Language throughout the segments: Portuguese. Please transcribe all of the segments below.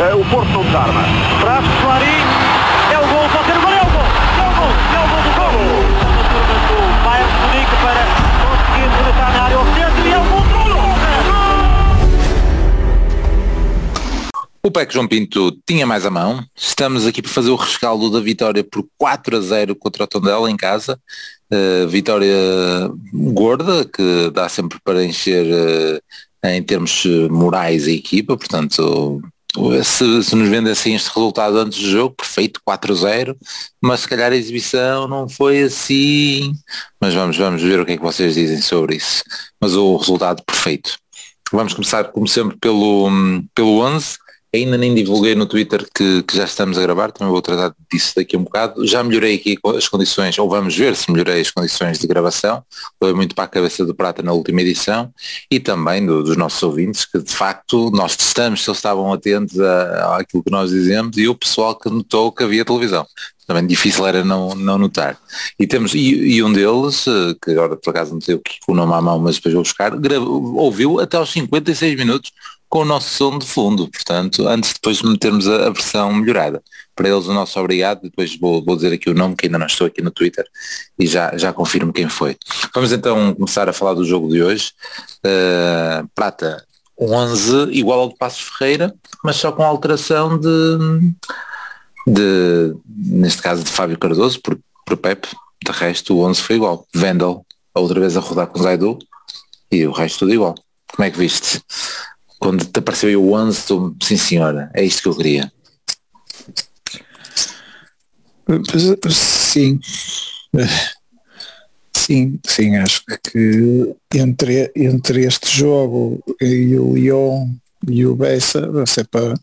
O Porto não desarma. Traz Clarim. É o gol. Pode ser o gol. É o gol. É o gol. É o gol do gol. A turma do Bayern Munique para conseguir rematar na área. E é o gol do. O PEC João Pinto tinha mais a mão. Estamos aqui para fazer o rescaldo da vitória por 4 a 0 contra o Tondela em casa. Uh, vitória gorda que dá sempre para encher uh, em termos morais a equipa, portanto se, se nos vendessem este resultado antes do jogo, perfeito, 4-0, mas se calhar a exibição não foi assim, mas vamos, vamos ver o que é que vocês dizem sobre isso. Mas o resultado perfeito. Vamos começar, como sempre, pelo, pelo 11, Ainda nem divulguei no Twitter que, que, já estamos a gravar, também vou tratar disso daqui a um bocado. Já melhorei aqui as condições, ou vamos ver se melhorei as condições de gravação. Foi muito para a cabeça do Prata na última edição e também do, dos nossos ouvintes, que de facto nós testamos se eles estavam atentos a, àquilo que nós dizemos e o pessoal que notou que havia televisão. Também difícil era não, não notar. E temos, e, e um deles, eh, que agora por acaso não sei o que o nome à mão, mas depois vou buscar, gravou, ouviu até aos 56 minutos com o nosso som de fundo, portanto, antes de depois metermos a, a, versão melhorada. Para eles o nosso obrigado, depois vou, vou dizer aqui o nome, que ainda não estou aqui no Twitter, e já, já confirmo quem foi. Vamos então começar a falar do jogo de hoje. Uh, Prata, 11 igual ao de Passos Ferreira, mas só com alteração de, de neste caso de Fábio Cardoso, por, por Pepe, de resto o 11 foi igual. Vendel, outra vez a rodar com Zaidu, e o resto tudo igual. Como é que viste? Quando te apareceu o 11, tu, sim senhora, é isto que eu queria. Sim. Sim, sim, acho que entre, entre este jogo e o Lyon e o Bessa, se é para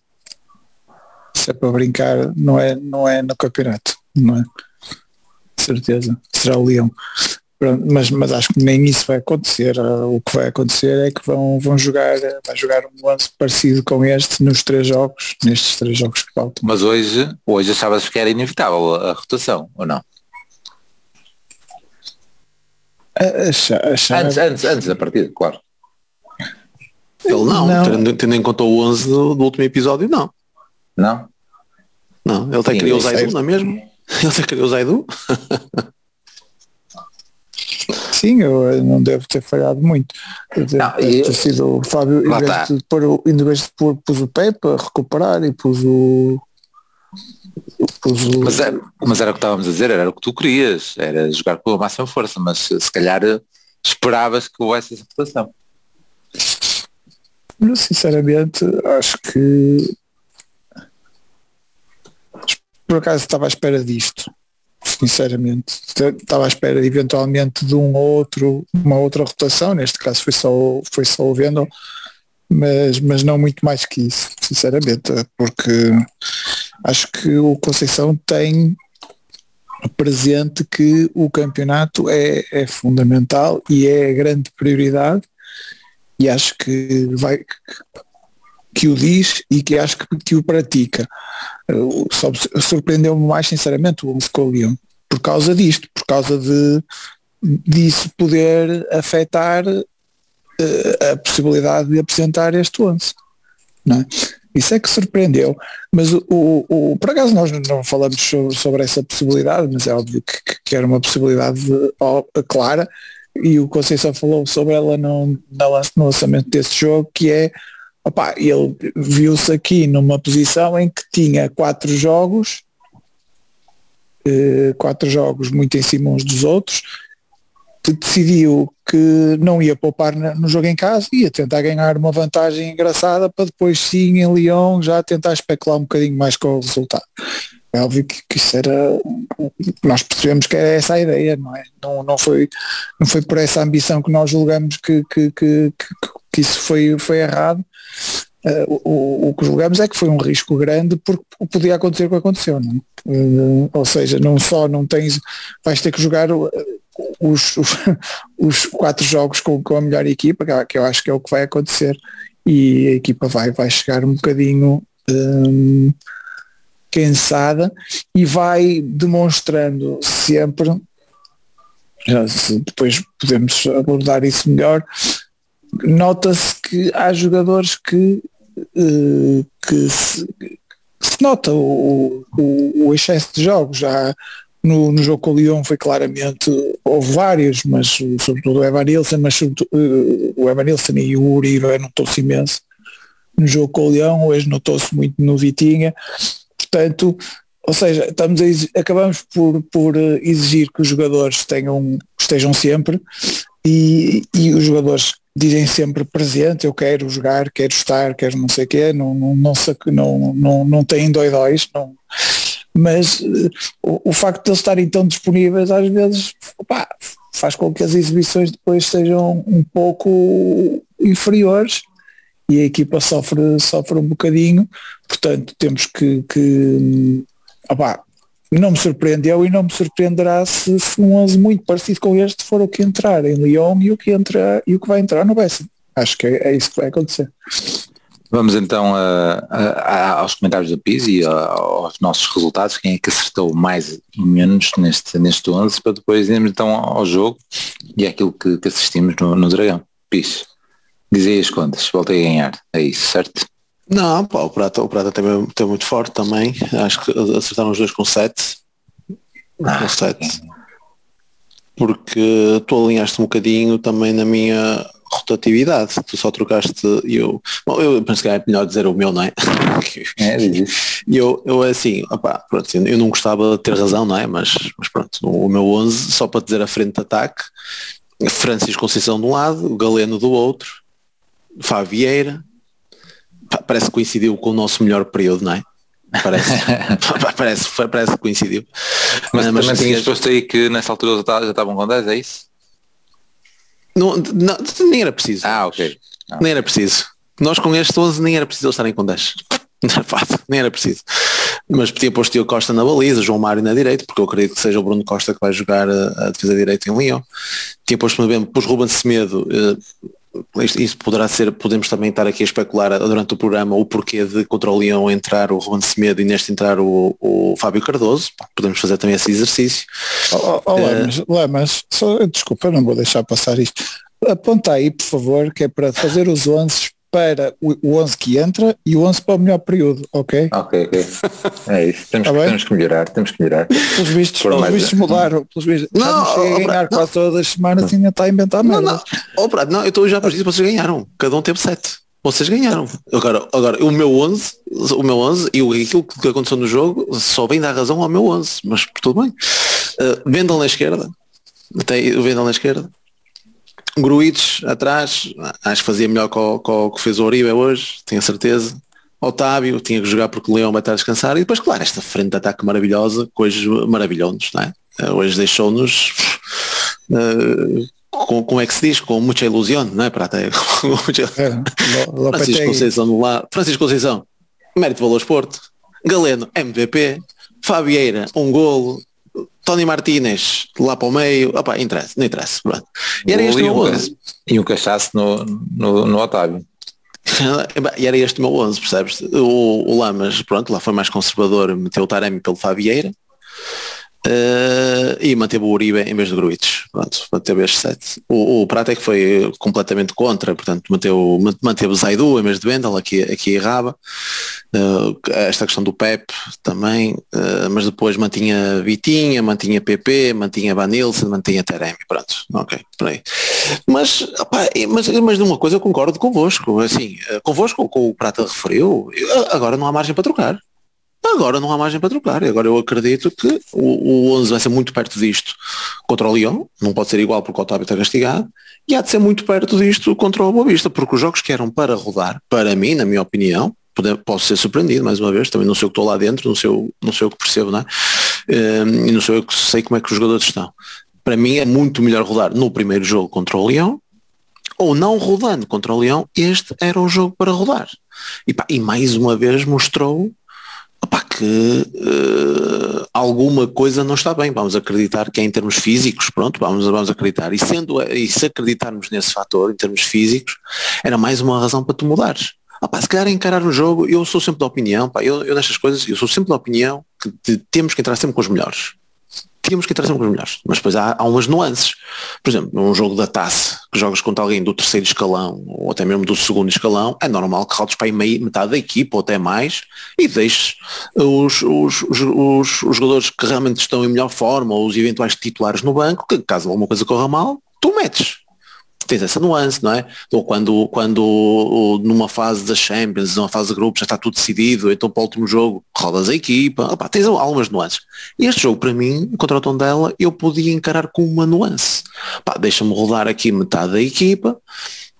se é para brincar, não é, não é no campeonato, não é? certeza, será o Leão mas, mas acho que nem isso vai acontecer. Ah, o que vai acontecer é que vão, vão jogar, vai jogar um lance parecido com este nos três jogos, nestes três jogos que faltam. Mas hoje, hoje achavas que era inevitável a rotação, ou não? Achar, achar... Antes, antes, antes da partida, claro. Ele não, não. Tendo, tendo, em conta o 11 do, do, último episódio, não. Não? Não, ele até criou o Zaidu, não é mesmo? Ele até criou o Zaidu. Sim, eu não devo ter falhado muito. Não, ter sido o Fábio, em vez, tá. de pôr, em vez de pôr, pus o Pepe a recuperar e pus o. Pus o... Mas, era, mas era o que estávamos a dizer, era o que tu querias, era jogar com a máxima força, mas se calhar eh, esperavas que houvesse essa votação. Sinceramente, acho que por acaso estava à espera disto sinceramente. Estava à espera eventualmente de um outro, uma outra rotação, neste caso foi só, foi só o Vendel, mas, mas não muito mais que isso, sinceramente, porque acho que o Conceição tem presente que o campeonato é, é fundamental e é a grande prioridade. E acho que vai que o diz e que acho que, que o pratica. Surpreendeu-me mais sinceramente o Leon por causa disto, por causa de disso poder afetar uh, a possibilidade de apresentar este 11. Não é? Isso é que surpreendeu. Mas o, o, o, por acaso nós não falamos sobre, sobre essa possibilidade, mas é óbvio que, que era uma possibilidade clara e o Conceição falou sobre ela no, no lançamento desse jogo, que é Opa, ele viu-se aqui numa posição em que tinha quatro jogos, eh, quatro jogos muito em cima uns dos outros, decidiu que não ia poupar no jogo em casa, ia tentar ganhar uma vantagem engraçada para depois sim em Lyon já tentar especular um bocadinho mais com o resultado. É óbvio que, que isso era. Nós percebemos que era essa a ideia, não é? Não, não, foi, não foi por essa ambição que nós julgamos que, que, que, que isso foi, foi errado. Uh, o, o, que julgamos é que foi um risco grande porque podia acontecer o que aconteceu. Uh, ou seja, não só não tens, vais ter que jogar os, os, os quatro jogos com, com, a melhor equipa, que eu acho que é o que vai acontecer, e a equipa vai, vai chegar um bocadinho um, cansada e vai demonstrando sempre, depois podemos abordar isso melhor, nota-se que há jogadores que uh, que, se, se, nota o, o, o, excesso de jogos. Já no, no jogo com o Lyon foi claramente, houve vários, mas sobretudo o Evan Nilsson, mas sobretudo, uh, o Evan Nilsson e o Uribe notou-se imenso no jogo com o Leão, hoje notou-se muito no Vitinha, portanto, ou seja, estamos a, acabamos por, por exigir que os jogadores tenham, estejam sempre e, e os jogadores dizem sempre presente, eu quero jogar, quero estar, quero não sei o quê, não, não, não, não, não, não têm doidóis, não, mas o, o, facto de eles estarem tão disponíveis às vezes opa, faz com que as exibições depois sejam um pouco inferiores e a equipa sofre, sofre um bocadinho, portanto temos que, que opa, não me surpreendeu e não me surpreenderá se, se um 11 muito parecido com este for o que entrar em Lyon e o que, entra, e o que vai entrar no Bessin. Acho que é, é, isso que vai acontecer. Vamos então a, a, aos comentários do PIS e aos nossos resultados, quem é que acertou mais e menos neste, neste 11, para depois irmos então ao jogo e aquilo que, que assistimos no, no Dragão. PIS, dizei as contas, voltei a ganhar, é isso, certo? Não, pá, o Prata, o Prata teve, teve muito forte também. Acho que acertaram os dois com 7. Ah, com 7. Porque tu alinhaste um bocadinho também na minha rotatividade. Tu só trocaste e eu. Bom, eu penso que é melhor dizer o meu, não é? É, e eu, eu assim, opá, pronto, eu não gostava de ter razão, não é? Mas, mas pronto, o meu 11, só para dizer a frente de ataque, Francisco Conceição de um lado, Galeno do outro, Fabieira, parece que coincidiu com o nosso melhor período, não é? Parece, parece, parece que coincidiu. Mas, mas também tinhas posto aí que nessa altura já estavam com 10, é isso? Não, não, nem era preciso. Ah, ok. Não. Nem era preciso. Nós com este 11 nem era preciso eles estarem com 10. nem era preciso. Mas tinha posto o Costa na baliza, João Mário na direita, porque eu acredito que seja o Bruno Costa que vai jogar a, a defesa direita em Leão. Tinha posto, pus Ruben Semedo eh, isso poderá ser, podemos também estar aqui a especular durante o programa o porquê de contra o Leão entrar o Ruben Semedo e neste entrar o, o Fábio Cardoso, podemos fazer também esse exercício. Oh, oh, oh, Lemas, só, desculpa, não vou deixar passar isto. Aponta aí, por favor, que é para fazer os 11 para o 11 que entra e o 11 para o melhor período, ok? Ok, ok. É isso. Temos, tá que, temos que melhorar, temos que melhorar. Pelos vistos, pelos vistos mudaram. Pelos vistos, não, chega a ganhar quase todas as semanas e ainda está a inventar não, Não, oh, Prato, não, eu estou já para isso, vocês ganharam. Cada um teve 7. Vocês ganharam. Agora, agora o meu 11, o meu 11 e aquilo que aconteceu no jogo só vem dar razão ao meu 11, mas tudo bem. Uh, Vendam na esquerda. Tem o Vendam na esquerda. Gruites atrás, acho que fazia melhor com, o que fez o Oribe hoje, tenho certeza. Otávio tinha que jogar porque o Leão vai estar a descansar e depois, claro, esta frente de ataque maravilhosa, coisas maravilhosos, não é? Hoje deixou-nos uh, com, como é que se diz? Com muita ilusão, não é? Para até, é, Francisco Conceição do lado. Francisco Conceição, mérito valor esporte. Galeno, MVP. Fabieira, um golo. Tony Martínez lá para o meio, opa, interessa, não interessa. Pronto. E era este o meu 11. E um cachaço no, no, no Otávio. e era este o meu 11, percebes? O, o Lamas, pronto, lá foi mais conservador, meteu o Taremi pelo Fabieira. Uh, e manteve o Uribe em vez de Gruites. Pronto, manteve este. O, o Prata é que foi completamente contra, portanto manteve, manteve Zaidu em vez de Wendel, aqui, aqui errava. Uh, esta questão do Pep também, uh, mas depois mantinha Vitinha, mantinha PP, mantinha Vanilson, mantinha Teremi. Pronto, ok, por aí. Mas, opa, mas, mas de uma coisa eu concordo convosco, assim, convosco, com o Prata referiu, agora não há margem para trocar. Agora não há margem para trocar. Agora eu acredito que o, o 11 vai ser muito perto disto contra o Lyon. Não pode ser igual porque o Otávio está castigado. E há de ser muito perto disto contra o Boa Vista. Porque os jogos que eram para rodar, para mim, na minha opinião, posso ser surpreendido mais uma vez, também não sei o que estou lá dentro, não sei o, não sei o que percebo, não é? Ehm, e não sei, eu que sei como é que os jogadores estão. Para mim é muito melhor rodar no primeiro jogo contra o Leão, ou não rodando contra o Leão, este era o jogo para rodar. E, pá, e mais uma vez mostrou Que uh, alguma coisa não está bem. Vamos acreditar que é em termos físicos, pronto, vamos, vamos acreditar. E, sendo, e se acreditarmos nesse fator, em termos físicos, era mais uma razão para tu mudares. Opa, se calhar encarar o jogo, eu sou sempre da opinião, pá, eu, eu nestas coisas, eu sou sempre da opinião que temos que entrar sempre com os melhores. Tínhamos que com os melhores. Mas depois há, há umas nuances. Por exemplo, num jogo da taça, que jogas contra alguém do terceiro escalão, ou até mesmo do segundo escalão, é normal que rodes para aí meio, metade da equipa, ou até mais, e deixes os, os, os, os jogadores que realmente estão em melhor forma, ou os eventuais titulares no banco, que caso alguma coisa corra mal, tu metes tens essa nuance, não é? Ou quando, quando numa fase da Champions, numa fase de grupos, já está tudo decidido, então para o último jogo rodas a equipa, Opa, tens algumas nuances. E este jogo para mim, contra o Tondela, eu podia encarar com uma nuance. Deixa-me rodar aqui metade da equipa,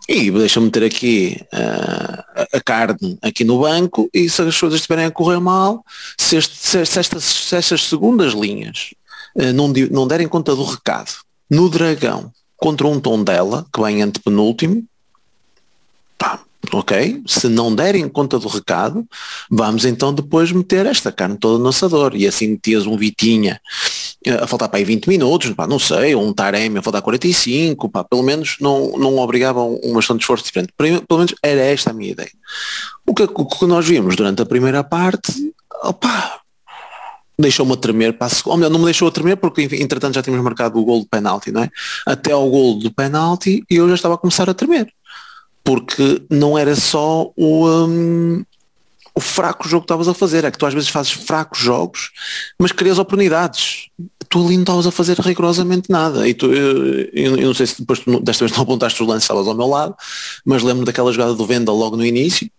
e deixa-me ter aqui uh, a carne aqui no banco e se as coisas estiverem a correr mal, se, este, se, estas, se estas segundas linhas uh, não, não derem conta do recado no Dragão contra um tom dela, que vem antepenúltimo, pá, ok, se não derem conta do recado, vamos então depois meter esta carne toda no assador, e assim metias um Vitinha eh, a faltar para aí 20 minutos, pá, não sei, ou um Taremi a faltar 45, pá, pelo menos não, não obrigavam um bastante esforço diferente. Pelo menos era esta a minha ideia. O que, o que nós vimos durante a primeira parte, opá, deixou-me a tremer ou melhor, não me deixou a tremer porque entretanto já tínhamos marcado o gol de penalti, não é? Até ao gol do penalti eu já estava a começar a tremer. Porque não era só o, um, o fraco jogo que estavas a fazer, é que tu às vezes fazes fracos jogos, mas crias oportunidades. Tu ali não estavas a fazer rigorosamente nada. E tu, eu, eu, não sei se depois tu, desta vez não apontaste os lances, estavas ao meu lado, mas lembro daquela jogada do Venda logo no início,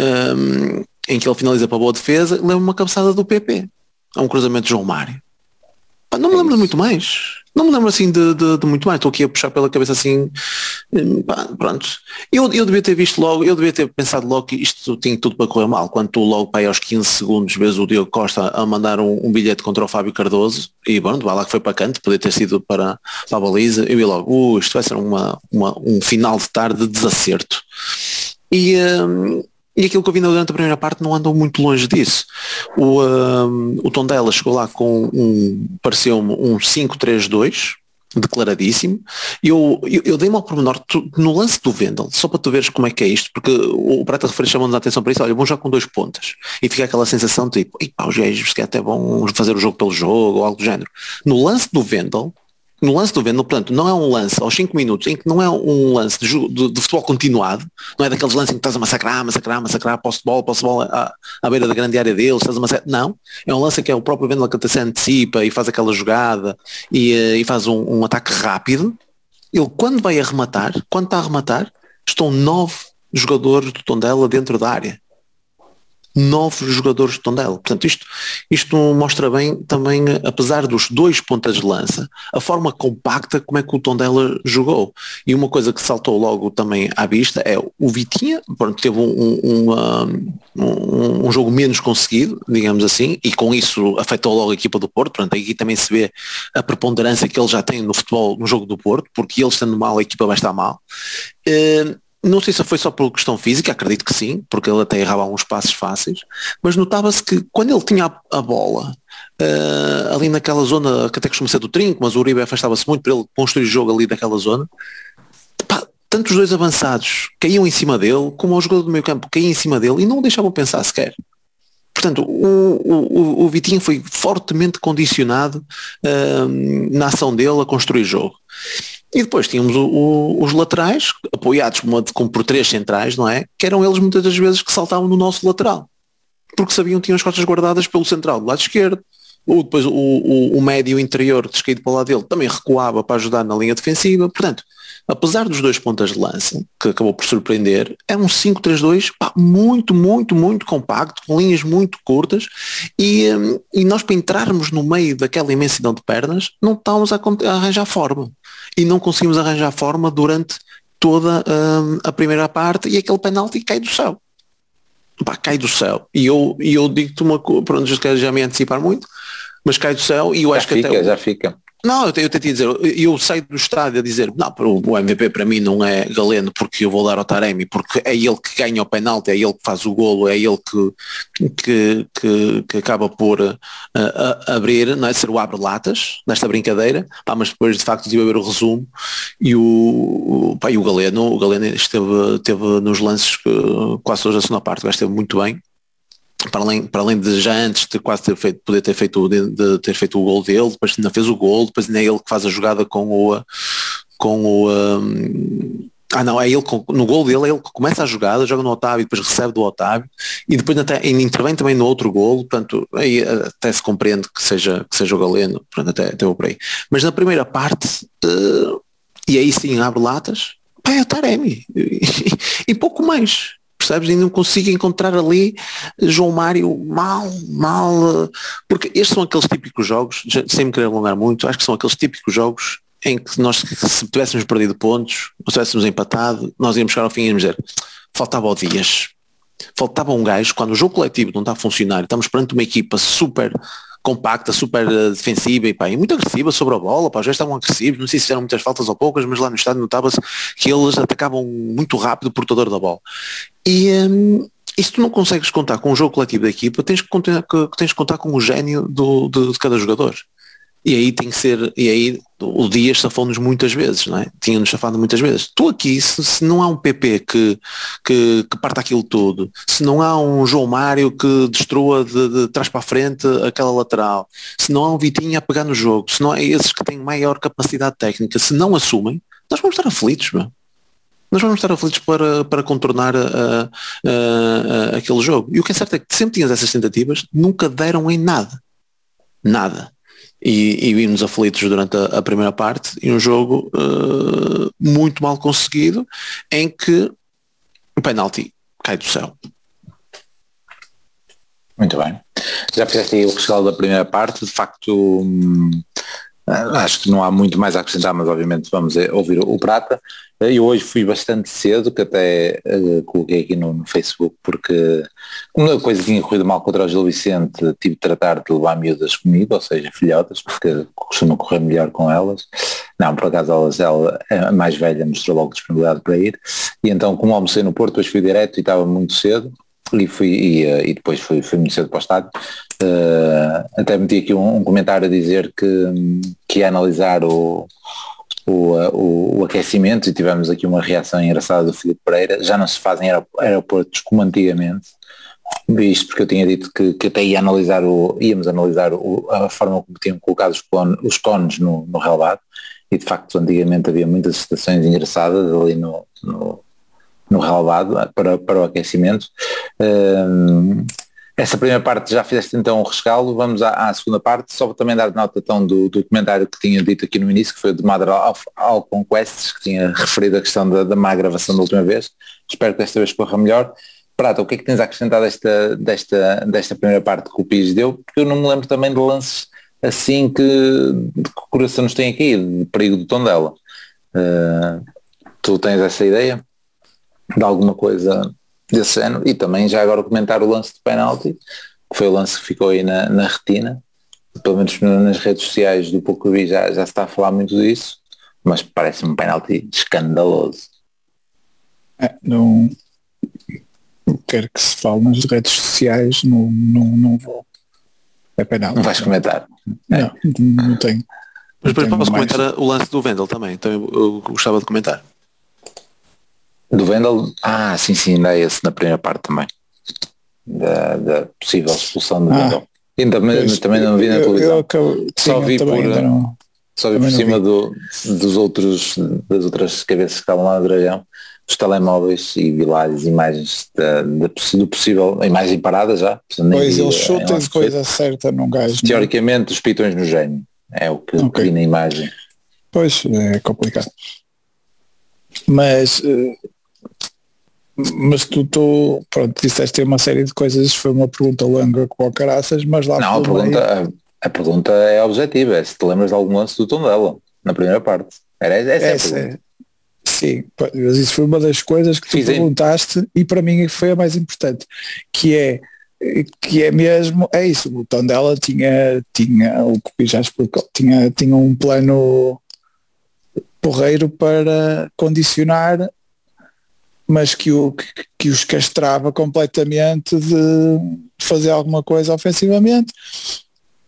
um, em que ele finaliza para boa defesa, lembro uma cabeçada do PP a um cruzamento de João Mário. Pá, não me é lembro de muito mais. Não me lembro assim de, de, de, muito mais. Estou aqui a puxar pela cabeça assim. Hum, pá, pronto. Eu, eu devia ter visto logo, eu devia ter pensado logo que isto tinha tudo para correr mal. Quando tu logo para aí aos 15 segundos vês o Diogo Costa a mandar um, um bilhete contra o Fábio Cardoso e bom, vai lá que foi para canto, podia ter sido para, para a baliza. Eu vi logo, uh, isto vai ser uma, uma, um final de tarde de desacerto. E, hum, e aquilo que eu vi durante a primeira parte não andou muito longe disso. O, um, o Tondela chegou lá com um, pareceu-me um 5-3-2, declaradíssimo. Eu, eu, eu dei-me ao pormenor tu, no lance do Vendel, só para tu veres como é que é isto, porque o Prata Referência chamou-nos a atenção para isso, olha, vamos já com dois pontas. E fica aquela sensação de tipo, os gajos se até bom fazer o jogo pelo jogo ou algo do género. No lance do Vendel, no lance do Vendel, portanto, não é um lance aos 5 minutos em que não é um lance de, de, de, futebol continuado, não é daqueles lances em que estás a massacrar, massacrar, massacrar, posse de bola, posse de bola à, à beira da grande área deles, estás a massacrar. Não, é um lance que é o próprio Vendel que até se antecipa e faz aquela jogada e, eh, e faz um, um, ataque rápido. Ele, quando vai arrematar, quando está a arrematar, estão nove jogadores do Tondela dentro da área nove jogadores de Tondela. Portanto, isto, isto mostra bem também, apesar dos dois pontas de lança, a forma compacta como é que o Tondela jogou. E uma coisa que saltou logo também à vista é o Vitinha, pronto, teve um, um, um, jogo menos conseguido, digamos assim, e com isso afetou logo a equipa do Porto. Portanto, aqui também se vê a preponderância que ele já tem no futebol, no jogo do Porto, porque ele estando mal, a equipa vai estar mal. Uh, não sei se foi só por questão física, acredito que sim, porque ele até errava alguns passos fáceis, mas notava-se que quando ele tinha a, bola, uh, ali naquela zona que até costuma ser do trinco, mas o Uribe afastava-se muito para ele construir o jogo ali naquela zona, pá, tanto os dois avançados caíam em cima dele, como o jogador do meio campo caía em cima dele e não o deixavam pensar sequer. Portanto, o, o, o Vitinho foi fortemente condicionado uh, na ação dele a construir jogo. E depois tínhamos o, o, os laterais, apoiados como por três centrais, não é? Que eram eles muitas das vezes que saltavam no nosso lateral. Porque sabiam que tinham as costas guardadas pelo central do lado esquerdo. Ou depois o, o, o médio interior descaído para o lado dele também recuava para ajudar na linha defensiva. Portanto, apesar dos dois pontas de lança, que acabou por surpreender, é um 5-3-2 muito, muito, muito compacto, com linhas muito curtas, e, hum, e nós para entrarmos no meio daquela imensidão de pernas, não estávamos a, a arranjar forma e não conseguimos arranjar forma durante toda um, a primeira parte e aquele penalti cai do céu. Pá, cai do céu. E eu, e eu digo-te uma coisa, pronto, já me antecipar muito, mas cai do céu e eu já acho fica, que até... Já fica. Não, eu, tentei dizer, eu saio do estádio a dizer, não, o MVP para mim não é Galeno porque eu vou dar ao Taremi, porque é ele que ganha o penalti, é ele que faz o golo, é ele que, que, que, que acaba por uh, abrir, não é? ser o abre-latas nesta brincadeira, pá, mas depois de facto tive a ver o resumo e o, pá, e o Galeno, o Galeno esteve, esteve nos lances que, quase hoje a segunda parte, esteve muito bem para além, para além de já antes de quase ter feito, poder ter feito, de, de ter feito o gol dele, depois ainda fez o gol, depois ainda é ele que faz a jogada com o com o um, ah não, é ele no gol dele, é ele que começa a jogada, joga no Otávio, depois recebe do Otávio e depois até intervém também no outro gol, portanto aí até se compreende que seja, que seja o Galeno, portanto até, até vou por aí. Mas na primeira parte, uh, e aí sim abre latas, pá, é o Taremi e, e pouco mais percebes? E não consigo encontrar ali João Mário mal, mal, porque estes são aqueles típicos jogos, sem me querer alongar muito, acho que são aqueles típicos jogos em que nós, se tivéssemos perdido pontos, ou se tivéssemos empatado, nós íamos chegar ao fim e íamos dizer, faltava o Dias, faltava um gajo, quando o jogo coletivo não está a funcionar, estamos perante uma equipa super compacta, super uh, defensiva e, pá, e muito agressiva sobre a bola, pá, gajos estavam agressivos, não sei se fizeram muitas faltas ou poucas, mas lá no estádio notava-se que eles atacavam muito rápido o portador da bola. E, um, e se tu não consegues contar com o jogo coletivo da equipa, tens que, contar, tens que contar com o gênio do, de, de cada jogador. E aí tem que ser, e aí o Dias safou-nos muitas vezes, não é? Tinha-nos safado muitas vezes. Tu aqui, se, se, não há um PP que, que, que parta aquilo tudo, se não há um João Mário que destrua de, de trás para a frente aquela lateral, se não há um Vitinho a pegar no jogo, se não há esses que têm maior capacidade técnica, se não assumem, nós vamos estar aflitos, meu nós vamos estar aflitos para, para contornar aquele jogo. E o que é certo é que sempre tinhas essas tentativas, nunca deram em nada. Nada e, e vimos aflitos durante a, a, primeira parte e um jogo uh, muito mal conseguido em que o penalti cai do céu. Muito bem. Já fizeste aí o rescaldo da primeira parte, de facto hum, acho que não há muito mais a acrescentar, mas obviamente vamos eh, ouvir o Prata. Eu hoje fui bastante cedo, que até uh, coloquei aqui no, no, Facebook, porque uma coisa que tinha corrido mal contra o Gil Vicente, tive de tratar de levar miúdas comigo, ou seja, filhotas, porque costuma correr melhor com elas. Não, por acaso elas, ela, a mais velha, mostrou logo disponibilidade para ir. E então, como almocei no Porto, depois fui direto e estava muito cedo, e fui e, uh, e depois fui, fui muito cedo para o estádio. Uh, até meti aqui um, um, comentário a dizer que, que ia analisar o o, o, o, aquecimento e tivemos aqui uma reação engraçada do Filipe Pereira, já não se fazem aeroportos como antigamente, isto porque eu tinha dito que, que até ia analisar o, íamos analisar o, a forma como tinham colocado os, os cones no, no relvado. E de facto antigamente havia muitas estações engraçadas ali no, no, no relvado para, para o aquecimento. Um, essa primeira parte já fizeste então um rescaldo, vamos à, à, segunda parte, só também dar nota então do, do comentário que tinha dito aqui no início, que foi o de Mother of All Conquests, que tinha referido a questão da, da má gravação da última vez, espero que desta vez corra melhor. Prata, o que é que tens a acrescentar desta, desta, desta primeira parte que o Pires deu? Porque eu não me lembro também de lances assim que, que o coração nos tem aqui, de perigo do tom dela. Uh, tu tens essa ideia de alguma coisa desse ano e também já agora comentar o lance de penalti, que foi o lance que ficou aí na, na retina, pelo menos nas redes sociais do pouco vi já, já se está a falar muito disso, mas parece um penalti escandaloso. É, não quero que se fale nas redes sociais, não, não, não vou. É penalti. Não vais comentar? Não, é. não tenho. Mas depois posso mais. comentar o lance do Vendel também, então eu, eu gostava de comentar. Do Vendel? Ah, sim, sim, ainda é esse na primeira parte também. Da, da possível expulsão do ah, Vendel. Ainda pois, também não vi na televisão. acabo, só vi por, não, só vi por cima do, dos outros, das outras cabeças que estavam lá no Dragão, os telemóveis e vi lá as imagens da, da, do possível, a imagem parada já. Pois eles chutam depois acerta num gajo. É? Teoricamente os pitões no gênio. É o que okay. vi na imagem. Pois, é complicado. Mas uh, mas tu, tu pronto, disseste uma série de coisas, foi uma pergunta longa com o caraças, mas lá Não, a pergunta, a, a, pergunta é objetiva, é se te lembras de algum lance do tom dela, na primeira parte. Era essa, essa é Sim, mas isso foi uma das coisas que tu Fiz perguntaste em... e para mim foi a mais importante, que é que é mesmo, é isso, o tom dela tinha, tinha o que já explicou, tinha, tinha um plano porreiro para condicionar mas que, o, que, que os castrava completamente de fazer alguma coisa ofensivamente.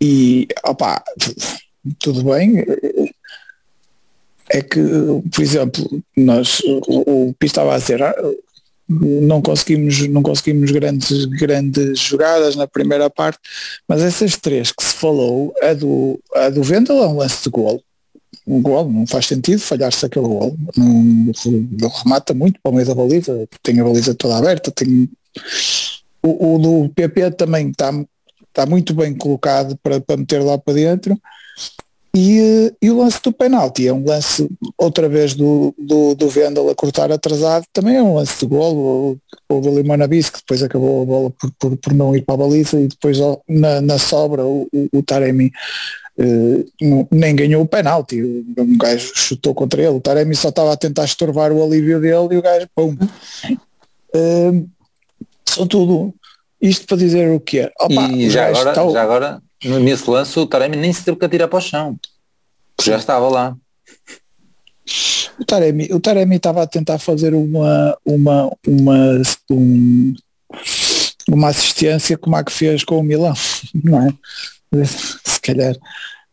E, opá, tudo bem. É que, por exemplo, nós, o, o que estava a dizer, não conseguimos, não conseguimos grandes, grandes jogadas na primeira parte, mas essas três que se falou, a do, a do Vendel é um lance de gol. Um gol, não faz sentido falhar-se aquele gol. Não, remata muito para o meio da baliza, tem a baliza toda aberta, tem o, o do PP também está, está muito bem colocado para, para meter lá para dentro. E, e, o lance do penalti é um lance, outra vez, do, do, do Vendel a cortar atrasado, também é um lance de golo, o do Limanabis, que depois acabou a bola por, por, por, não ir para a baliza e depois na, na sobra o, o, o Taremi nem ganhou o penalti, o, gajo chutou contra ele, o Taremi só estava a tentar estorvar o alívio dele e o gajo, pum. Eh, são tudo, isto para dizer o que é. e já agora, já agora nesse lance o Taremi nem se teve que atirar para o chão. Já estava lá. O Taremi, o Taremi estava a tentar fazer uma, uma, uma, um, uma assistência como a que fez com o Milão, não é? Se calhar,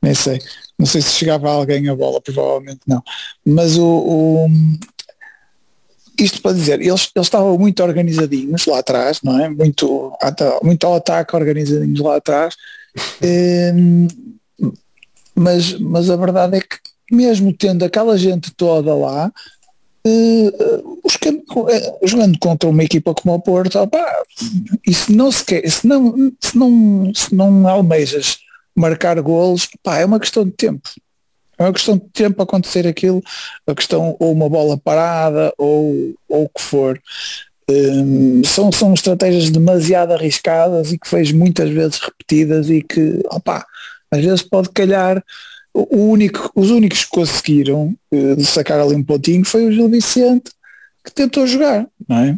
nem sei. Não sei se chegava alguém a bola, provavelmente não. Mas o, o isto para dizer, eles, eles estavam muito organizadinhos lá atrás, não é? Muito, muito ao ataque organizadinhos lá atrás mas, mas a verdade é que mesmo tendo aquela gente toda lá, uh, os, uh, jogando contra uma equipa como o Porto, opa, e se não se quer, se não, se não, se não almejas marcar golos, pá, é uma questão de tempo. É uma questão de tempo acontecer aquilo, a questão ou uma bola parada ou, ou o que for. Um, são, são estratégias demasiado arriscadas e que fez muitas vezes repetidas e que, opa, às vezes pode calhar o único, os únicos que conseguiram uh, sacar ali um pontinho foi o Gil Vicente que tentou jogar, não é?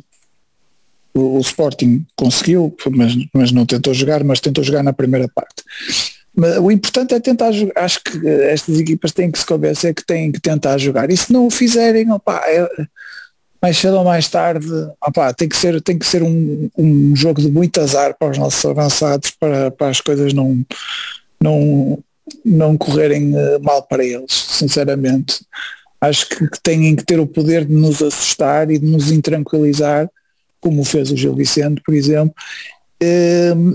O, o, Sporting conseguiu, mas, mas não tentou jogar, mas tentou jogar na primeira parte. Mas o importante é tentar jogar. Acho que estas equipas têm que se convencer que têm que tentar jogar. E se não o fizerem, opa, é, mais cedo ou mais tarde, opa, tem que ser, tem que ser um, um jogo de muito azar para os nossos avançados para, para as coisas não, não, não correrem eh, mal para eles, sinceramente. Acho que, têm que ter o poder de nos assustar e de nos intranquilizar, como fez o Gil Vicente, por exemplo, ehm,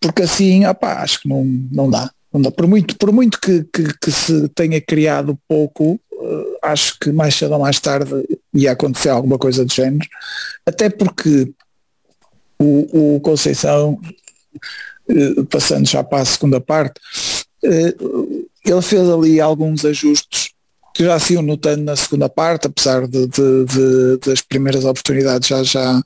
porque assim, opa, acho que não, não dá. Não dá. Por muito, por muito que, que, que se tenha criado pouco, uh, acho que mais cedo ou mais tarde ia acontecer alguma coisa do género, até porque o, o Conceição, uh, passando já para a segunda parte, uh, ele fez ali alguns ajustes que já se iam notando na segunda parte, apesar de, de, de, das primeiras oportunidades já, já,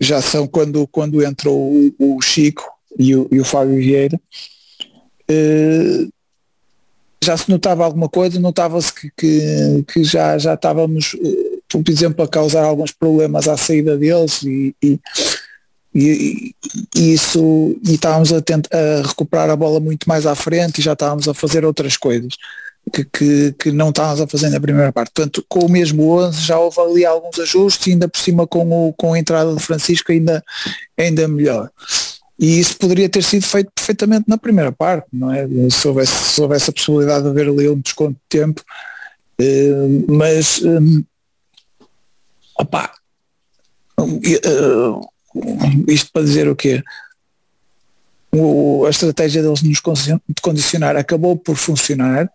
já são quando, quando entrou o, o Chico e o, e o Fábio Vieira. Uh, já se notava alguma coisa, notava-se que, que, que, já, já estávamos, eh, por exemplo, a causar alguns problemas à saída deles e, e, e, e isso e estávamos a, tentar, a recuperar a bola muito mais à frente e já estávamos a fazer outras coisas que, que, que, não estávamos a fazer na primeira parte. Portanto, com o mesmo 11 já houve ali alguns ajustes ainda por cima com, o, com a entrada de Francisco ainda, ainda melhor. E isso poderia ter sido feito perfeitamente na primeira parte, não é? Se houvesse, se houvesse a possibilidade de haver ali um desconto de tempo. Uh, mas, um, opá, uh, isto para dizer o quê? O, a estratégia deles nos condicionar acabou por funcionar,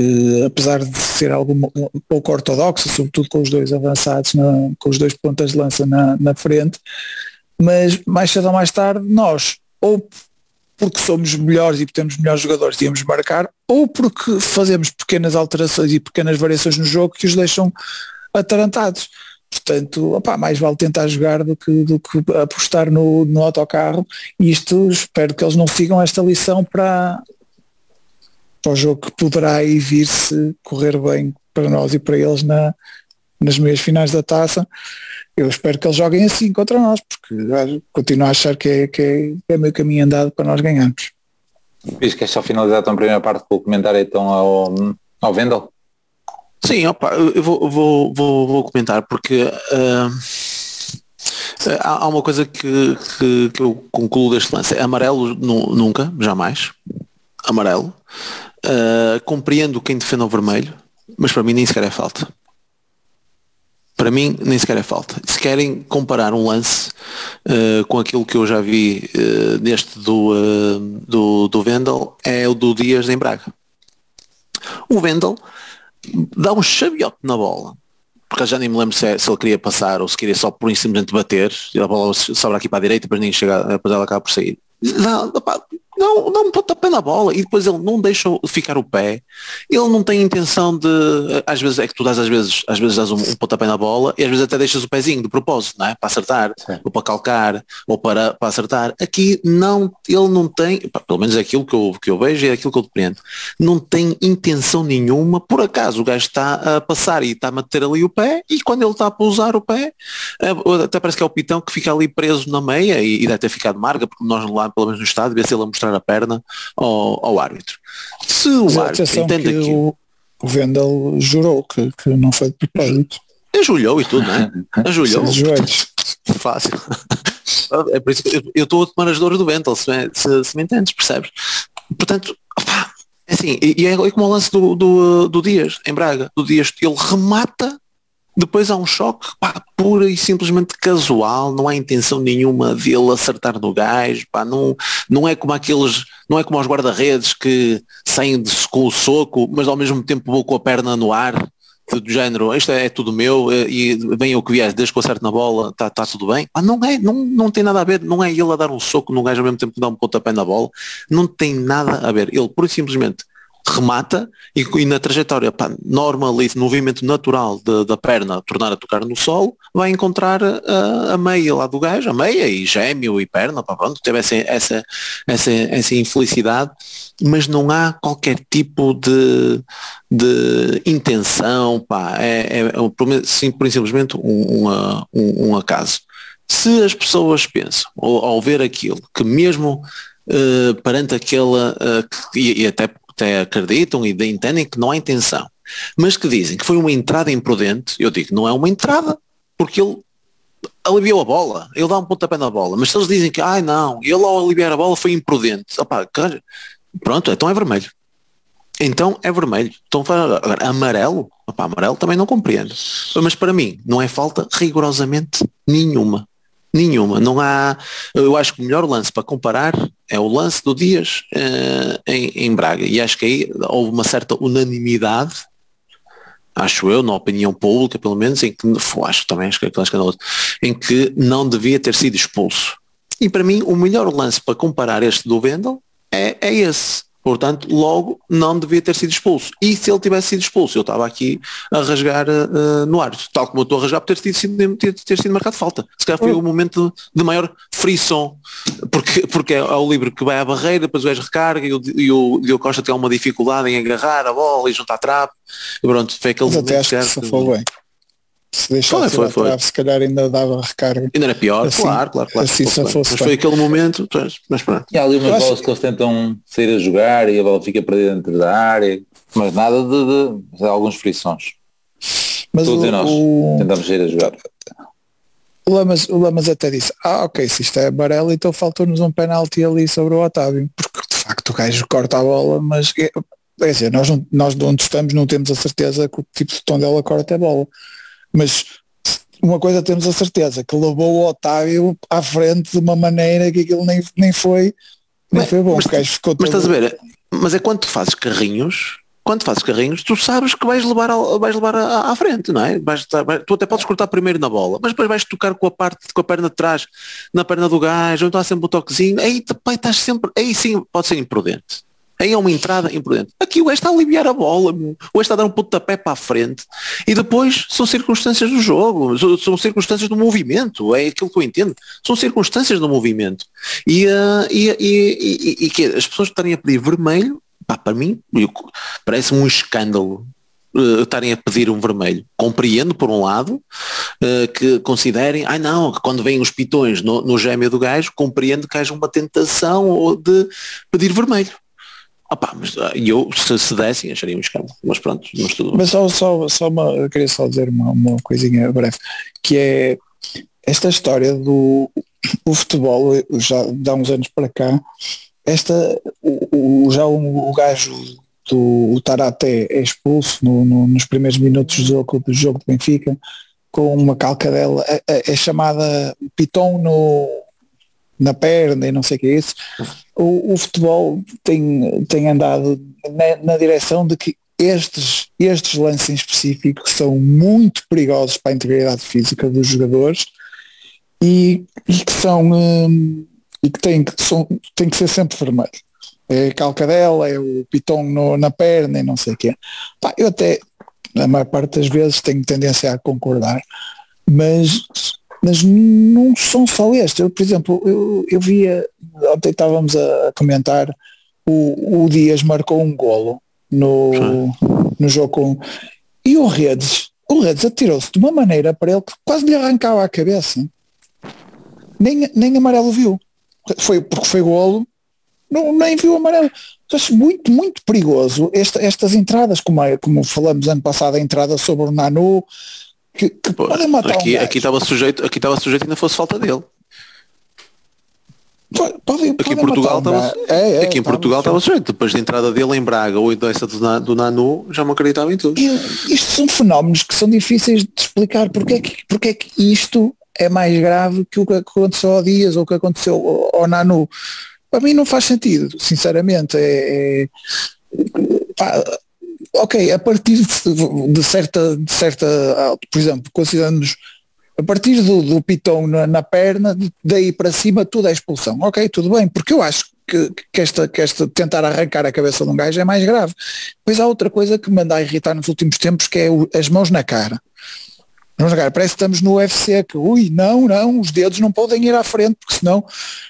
uh, apesar de ser algo um pouco ortodoxa, sobretudo com os dois avançados, na, com os dois pontas de lança na, na frente, mas mais cedo ou mais tarde nós, ou porque somos melhores e temos melhores jogadores íamos marcar, ou porque fazemos pequenas alterações e pequenas variações no jogo que os deixam atarantados. Portanto, opa, mais vale tentar jogar do que, do que apostar no, no autocarro e isto espero que eles não sigam esta lição para, para o jogo que poderá aí vir se correr bem para nós e para eles na, nas meias finais da taça eu espero que eles joguem assim contra nós, porque continuo a achar que é, que é, é meio caminho andado para nós ganharmos. Fiz que é só finalizar então a primeira parte com o comentário então ao, ao Vendel. Sim, opa, eu vou, vou, vou, vou comentar porque uh, há, uma coisa que, que, que, eu concluo deste lance. É amarelo nunca, jamais. Amarelo. Uh, compreendo quem defende o vermelho, mas para mim nem sequer é falta. Para mim, nem sequer é falta. Se querem comparar um lance uh, com aquilo que eu já vi uh, neste do, uh, do, do Vendel, é o do Dias em Braga. O Vendel dá um chaviote na bola. Porque já nem me lembro se, é, se ele queria passar ou se queria só por simplesmente bater. E a bola sobra aqui para a direita, depois nem chega, depois ela acaba por sair. Dá, não, dá um pontapé na bola e depois ele não deixa ficar o pé. Ele não tem intenção de. Às vezes é que tu dás às vezes, às vezes dás um, um pontapé na bola e às vezes até deixas o pezinho de propósito, não é? Para acertar, Sim. ou para calcar, ou para, para acertar. Aqui não, ele não tem, pelo menos é aquilo que eu, que eu vejo e é aquilo que eu depreendo, não tem intenção nenhuma, por acaso o gajo está a passar e está a meter ali o pé e quando ele está a pousar o pé, é, até parece que é o pitão que fica ali preso na meia e, e deve ter ficado marca, porque nós lá, pelo menos no estádio, vê se ele a mostrar mostrar a perna ao, ao árbitro. Se o Mas árbitro entende que o, o Vendel jurou que, que não foi de propósito. Ajulhou e tudo, não é? Ajulhou. Fácil. É por isso que eu estou a tomar as dores do Vendel, se, se, se me entendes, percebes? Portanto, opa, é assim, e, e é como o lance do, do, do Dias, em Braga, do Dias, ele remata depois há um choque pá, pura e simplesmente casual, não há intenção nenhuma de ele acertar no gajo, pá, não, não é como aqueles, não é como os guarda-redes que saem de, com o soco, mas ao mesmo tempo vou com a perna no ar, do género, isto é, é tudo meu eh, e vem o que vier, desde que eu acerto na bola, está tá tudo bem. Ah, não é, não, não tem nada a ver, não é ele a dar um soco no gajo ao mesmo tempo que dá um pontapé na bola, não tem nada a ver. Ele, por simplesmente, remata e, e na trajetória pá, normal e movimento natural de, da perna tornar a tocar no solo, vai encontrar a, a, meia lá do gajo, a meia e gêmeo e perna, pá, pronto, teve essa, essa, essa, essa infelicidade, mas não há qualquer tipo de, de intenção, pá, é, é, é sim, por simplesmente um, um, um acaso. Se as pessoas pensam, ao, ao ver aquilo, que mesmo uh, perante aquela, uh, e, e até até acreditam e entendem que não há intenção, mas que dizem que foi uma entrada imprudente, eu digo, não é uma entrada, porque ele aliviou a bola, ele dá um pontapé na bola, mas se eles dizem que, ai não, ele ao aliviar a bola foi imprudente, opa, cara, pronto, então é vermelho. Então é vermelho. Então, agora, amarelo, opa, amarelo também não compreendo. Mas para mim não é falta rigorosamente nenhuma. Nenhuma. Não há. Eu acho que o melhor lance para comparar é o lance do Dias uh, em, em, Braga. E acho que aí houve uma certa unanimidade, acho eu, na opinião pública, pelo menos, em que acho também acho que é em que não devia ter sido expulso. E para mim o melhor lance para comparar este do Vendel é, é esse. Portanto, logo não devia ter sido expulso. E se ele tivesse sido expulso, eu estava aqui a rasgar uh, no ar, tal como eu estou a rasgar por ter, sido, ter, ter sido marcado falta. Se calhar foi hum. o momento de maior frisson, porque, porque é, é o livro que vai à barreira, depois o gajo recarga e o, e o, e o Costa tem uma dificuldade em agarrar a bola e juntar a trave. E pronto, foi aquele Mas momento até acho certo. Que foi bem. Se deixasse foi, foi, foi. se calhar ainda dava recarga. Ainda era pior, assim, claro, claro, claro. Assim, se fosse mas foi aquele momento, mas pronto. E há ali umas bolas que eles tentam sair a jogar e a bola fica perdida dentro da área, mas nada de, de, de alguns frições. Mas Todos o, nós o... tentamos sair a jogar. O Lamas, o Lamas até disse, ah ok, se isto é amarelo, então faltou-nos um penalti ali sobre o Otávio, porque de facto o gajo corta a bola, mas é, é dizer, nós, nós de onde estamos não temos a certeza que o tipo de tom dela corta a bola mas uma coisa temos a certeza, que levou o Otávio à frente de uma maneira que aquilo nem, nem foi nem mas, foi bom. Mas, ficou mas estás a ver, mas é quando tu fazes carrinhos, quando fazes carrinhos, tu sabes que vais levar, a, vais levar a, à frente, não é? Vais, tu até podes cortar primeiro na bola, mas depois vais tocar com a parte, com a perna de trás, na perna do gajo, ou então há sempre um toquezinho, aí pai, estás sempre, aí sim pode ser imprudente. Aí é uma entrada imprudente. Aqui o gajo está a aliviar a bola, o gajo está a dar um pontapé para a frente e depois são circunstâncias do jogo, são circunstâncias do movimento, é aquilo que eu entendo. São circunstâncias do movimento. E, uh, e, e, e, e, que as pessoas estarem a pedir vermelho, pá, para mim, parece um escândalo uh, estarem a pedir um vermelho. Compreendo, por um lado, uh, que considerem, ai ah, não, que quando vêm os pitões no, no gêmeo do gajo, compreendo que haja uma tentação de pedir vermelho. Opa, mas ah, eu, se, se dessem, acharia um escândalo. Mas pronto, mas tudo Mas só, só, só uma, eu queria só dizer uma, uma coisinha breve, que é esta história do o futebol, já há uns anos para cá, esta, o, o já o, o gajo do o Taraté é expulso no, no, nos primeiros minutos do jogo, do jogo de Benfica, com uma calcadela, é, é, é chamada piton no, na perna e não sei o que é isso. O, o futebol tem, tem andado na, na, direção de que estes, estes lances em específico são muito perigosos para a integridade física dos jogadores e, e que são hum, e que têm que, são, têm que ser sempre vermelhos. É a calcadela, é o piton no, na perna e não sei o quê. Eu até, na maior parte das vezes, tenho tendência a concordar, mas, mas não são só estes. Eu, por exemplo, eu, eu via, ontem estávamos a comentar, o, o Dias marcou um golo no, no jogo com. E o Redes, o Redes atirou-se de uma maneira para ele que quase lhe arrancava a cabeça. Nem, nem amarelo viu. Foi porque foi golo, não, nem viu amarelo. Acho muito, muito perigoso esta, estas entradas, como, é, como falamos ano passado, a entrada sobre o Nanu, que, que Pô, podem matar aqui, um aqui estava sujeito, aqui estava sujeito ainda fosse falta dele. Pode, aqui em Portugal estava é, é, aqui em Portugal estava sujeito. Depois da entrada dele em Braga ou então essa do, do Nanu já me acreditava em tudo. E, isto são fenómenos que são difíceis de explicar porque é que, porque é que isto é mais grave que o que aconteceu ao Dias ou o que aconteceu ao, ao Nanu. Para mim não faz sentido sinceramente. É, é pá, ok a partir de, de, certa de certa por exemplo considerando a partir do, do pitão na, na, perna, daí para cima tudo é expulsão. Ok, tudo bem, porque eu acho que, que, esta, que esta tentar arrancar a cabeça de um gajo é mais grave. Pois há outra coisa que me anda a irritar nos últimos tempos, que é o, as mãos na cara. Mãos na cara. Parece que estamos no UFC, que ui, não, não, os dedos não podem ir à frente, porque senão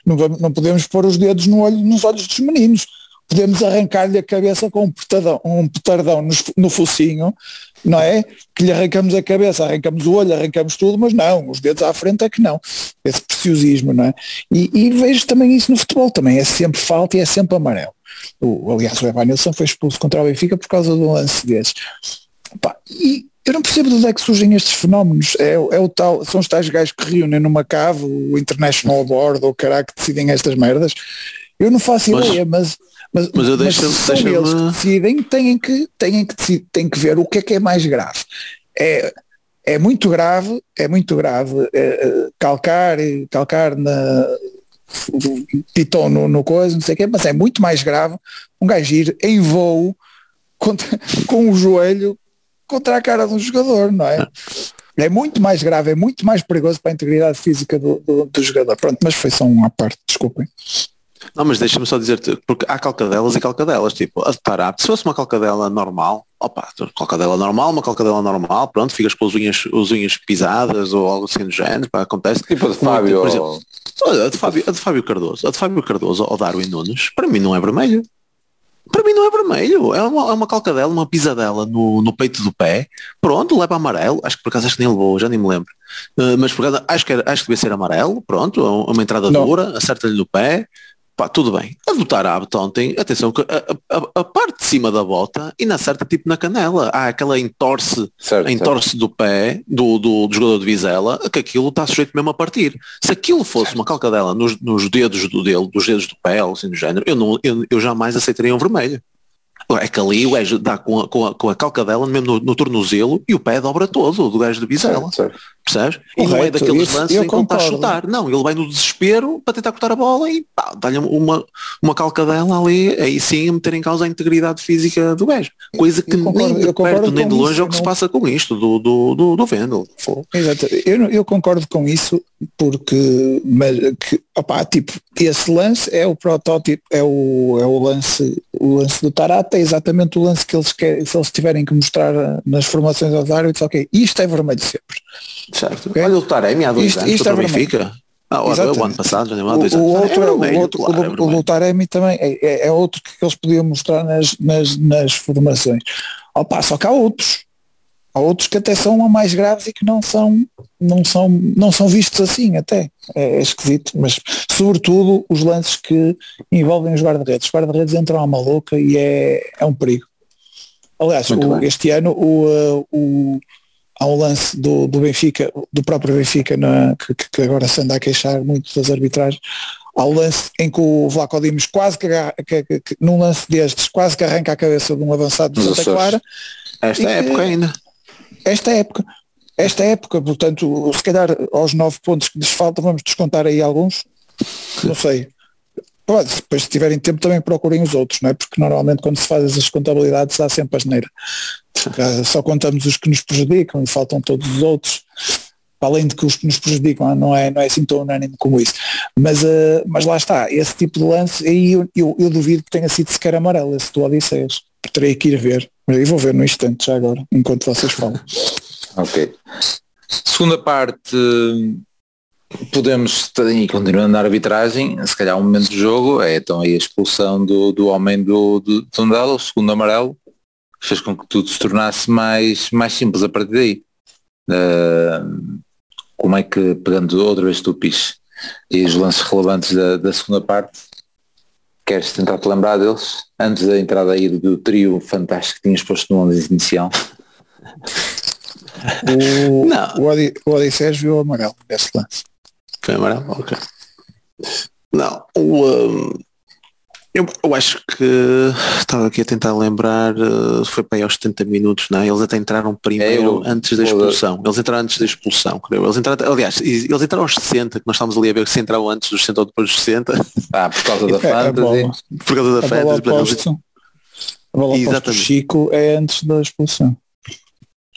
não, não podemos pôr os dedos no olho, nos olhos dos meninos podemos arrancar-lhe a cabeça com um petardão, um petardão no, no focinho, não é? Que lhe arrancamos a cabeça, arrancamos o olho, arrancamos tudo, mas não, os dedos à frente é que não. Esse preciosismo, não é? E, e vejo também isso no futebol, também é sempre falta e é sempre amarelo. O, aliás, o Evanilson foi expulso contra o Benfica por causa de um lance desses. Pá, e eu não percebo de onde é que surgem estes fenómenos. É, é o tal, são os tais gajos que reúnem numa cave, o International Board ou caralho que decidem estas merdas. Eu não faço mas, ideia, mas mas, mas eu deixo, mas são deixa eles que decidem, têm que, têm, que, têm que ver o que é que é mais grave. É, é muito grave, é muito grave é, é calcar, calcar na piton no, no coisa, não sei o quê, mas é muito mais grave um gajo ir em voo contra, com o joelho contra a cara de um jogador, não é? É muito mais grave, é muito mais perigoso para a integridade física do, do, do jogador. Pronto, mas foi só uma parte, desculpem. Não, mas deixa-me só dizer-te, porque há calcadelas e calcadelas, tipo, a de tarap, se fosse uma calcadela normal, opa, calcadela normal, uma calcadela normal, pronto, ficas com as unhas, as unhas pisadas ou algo assim do género, pá, acontece. Tipo a de Fábio. Por exemplo, a de Fábio, a de Fábio Cardoso, a de Fábio Cardoso ou Darwin Nunes, para mim não é vermelho. Para mim não é vermelho, é uma, é uma calcadela, uma pisadela no, no peito do pé, pronto, leva amarelo, acho que por acaso acho que nem levou, já nem me lembro. Uh, mas por acaso acho que, era, acho que devia ser amarelo, pronto, é uma entrada não. dura, acerta-lhe no pé, Pá, tudo bem. A do Tarabto ontem, atenção, a, a, a, parte de cima da bota e na certa tipo na canela. Há aquela entorce, certo, entorce certo. do pé do, do, do, jogador de Vizela, que aquilo está sujeito mesmo a partir. Se aquilo fosse certo. uma calcadela nos, nos dedos do dele, dos dedos do pé, assim do género, eu, não, eu, eu jamais aceitaria um vermelho. É que ali o gajo dá com a, com a, com a calcadela mesmo no, no tornozelo e o pé dobra todo do gajo de Bizela. Percebes? E não é daqueles lances em que ele está a chutar. Não, ele vai no desespero para tentar cortar a bola e dá-lhe uma, uma calcadela ali, aí sim a meter em causa a integridade física do gajo. Coisa que concordo, nem de perto nem de longe isso, é o que não... se passa com isto, do, do, do, do Vendel. Exato, eu, eu concordo com isso porque mas, que, opa, tipo, esse lance é o protótipo, é o, é o lance, o lance do Tarata, é exatamente o lance que eles querem, se eles tiverem que mostrar nas formações aos árbitros, ok, isto é vermelho sempre. Certo. Okay? Olha o Taremi há dois isto, anos isto é Benfica. Ah, o ano passado, dois anos. O outro, é vermelho, o, outro, claro, o, é o, o Taremi também é, é, é, outro que eles podiam mostrar nas, nas, nas formações. Opa, só que há outros. Há outros que até são mais graves e que não são, não são, não são vistos assim até. É, é esquisito, mas sobretudo os lances que envolvem os guarda-redes. Os guarda-redes entram à maluca e é, é um perigo. Aliás, o, este ano o, o, há um lance do, do Benfica, do próprio Benfica, na, que, que, agora se anda a queixar muito das arbitragens, há um lance em que o Vlaco Dimos quase que, que, que, num lance destes, quase que arranca a cabeça de um avançado de Santa Clara. Esta época ainda. Esta época. esta época, portanto, se calhar aos nove pontos que lhes faltam, vamos descontar aí alguns, não sei. Depois se tiverem tempo também procurem os outros, não é? Porque normalmente quando se faz essas contabilidades há sempre a geneira. Só contamos os que nos prejudicam e faltam todos os outros. Além de que os que nos prejudicam não é, não é assim tão unânime como isso. Mas, uh, mas lá está, esse tipo de lance, aí eu, eu, eu duvido que tenha sido sequer amarelo esse do Odisseias. Terei que ir ver. Mas eu vou ver no instante já agora, enquanto vocês falam. ok. Segunda parte, podemos, e continuando na arbitragem, se calhar um momento do jogo, é então aí a expulsão do, do homem do, do Tondela, o segundo amarelo, fez com que tudo se tornasse mais, mais simples a partir daí. Uh, como é que, pegando outra vez tu piche, e os lances relevantes da, da segunda parte, queres tentar te lembrar deles, antes da entrada aí do, trio fantástico que tinhas posto no 11 inicial? O, não. o, Odi, o Odisseus viu o amarelo nesse lance. Amarelo? Ok. Não, o, um, eu, eu, acho que estava aqui a tentar lembrar, uh, foi para aí aos 70 minutos, não é? Eles até entraram primeiro é, eu, antes da expulsão. Eles entraram antes da expulsão, creio. Eles entraram, aliás, eles entraram aos 60, que nós estávamos ali a ver se entraram antes dos 60 ou depois dos 60. Ah, por causa da fantasy. Por causa da fantasy. A bola Exatamente. Chico é antes da expulsão.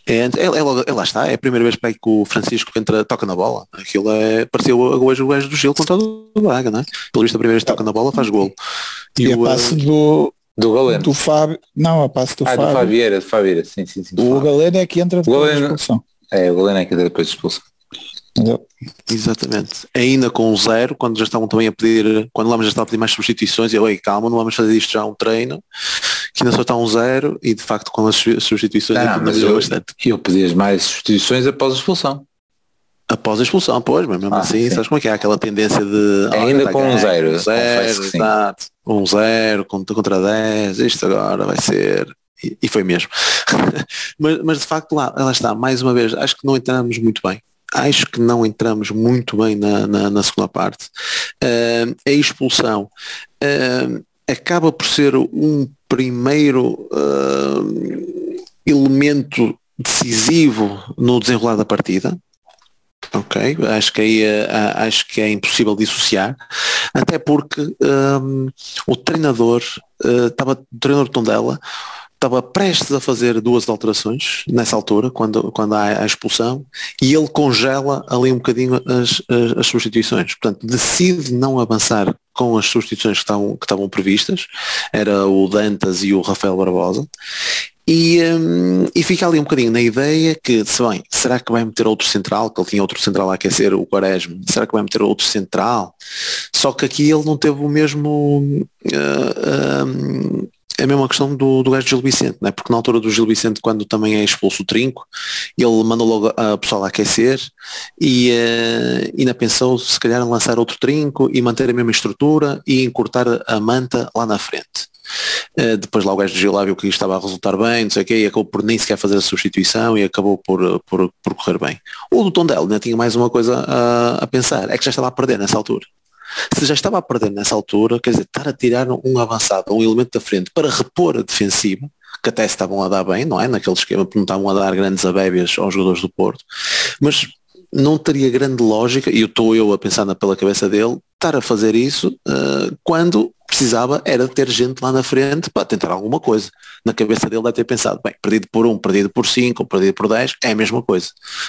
É, é, é, é, lá está, é a primeira vez que o Francisco entra, toca na bola. Aquilo é, pareceu hoje o gajo do Gil contra o Braga, não é? Pelo visto a primeira vez que toca na bola faz golo. E, e o passe do, do Galeno. Do Fábio. Não, a passe do ah, Fábio. do Fabieira, do Fabieira, sim, sim, sim. O Galeno é que entra depois Galeno, da expulsão. É, o Galeno é que entra depois da expulsão. Exatamente. Ainda com o zero, quando já estavam também a pedir, quando lá já estava a pedir mais substituições, e eu, calma, não vamos fazer isto já um treino, que ainda só está um zero, e de facto com as substituições não, mas eu, bastante. Eu pedi mais substituições após a expulsão. Após a expulsão, pois, mas mesmo ah, assim, sim. sabes como é que é? Aquela tendência de. É ainda com um zero. Um zero, exato. Um zero contra, contra 10, isto agora vai ser. E, e foi mesmo. mas, mas de facto lá, ela está, mais uma vez, acho que não entramos muito bem acho que não entramos muito bem na, na, na segunda parte. Uh, a expulsão uh, acaba por ser um primeiro uh, elemento decisivo no desenrolar da partida. Ok, acho que aí acho que é impossível dissociar, até porque um, o treinador estava o treinador Tondela estava prestes a fazer duas alterações nessa altura, quando, quando há a expulsão, e ele congela ali um bocadinho as, as, as substituições. Portanto, decide não avançar com as substituições que estavam, que estavam previstas, era o Dantas e o Rafael Barbosa, e, um, e fica ali um bocadinho na ideia que, se bem, será que vai meter outro central, que ele tinha outro central a aquecer, o Quaresma, será que vai meter outro central? Só que aqui ele não teve o mesmo uh, é a mesma questão do, do gajo de Gil Vicente, né? porque na altura do Gil Vicente, quando também é expulso o trinco, ele mandou logo a pessoal a aquecer e uh, ainda pensou se calhar em lançar outro trinco e manter a mesma estrutura e encurtar a manta lá na frente. Uh, depois lá o gajo do Gil lá viu que estava a resultar bem, não sei o quê, e acabou por nem sequer fazer a substituição e acabou por, por, por correr bem. O do Tondela ainda tinha mais uma coisa a, a pensar, é que já estava a perder nessa altura. Se já estava a perder nessa altura, quer dizer, estar a tirar um avançado, um elemento da frente para repor a defensiva, que até estavam a dar bem, não é? Naquele esquema que não estavam a dar grandes abébias aos jogadores do Porto, mas não teria grande lógica, e eu estou eu a pensar pela cabeça dele, estar a fazer isso uh, quando precisava era ter gente lá na frente para tentar alguma coisa. Na cabeça dele deve ter pensado, bem, perdido por um, perdido por cinco, perdido por dez, é a mesma coisa.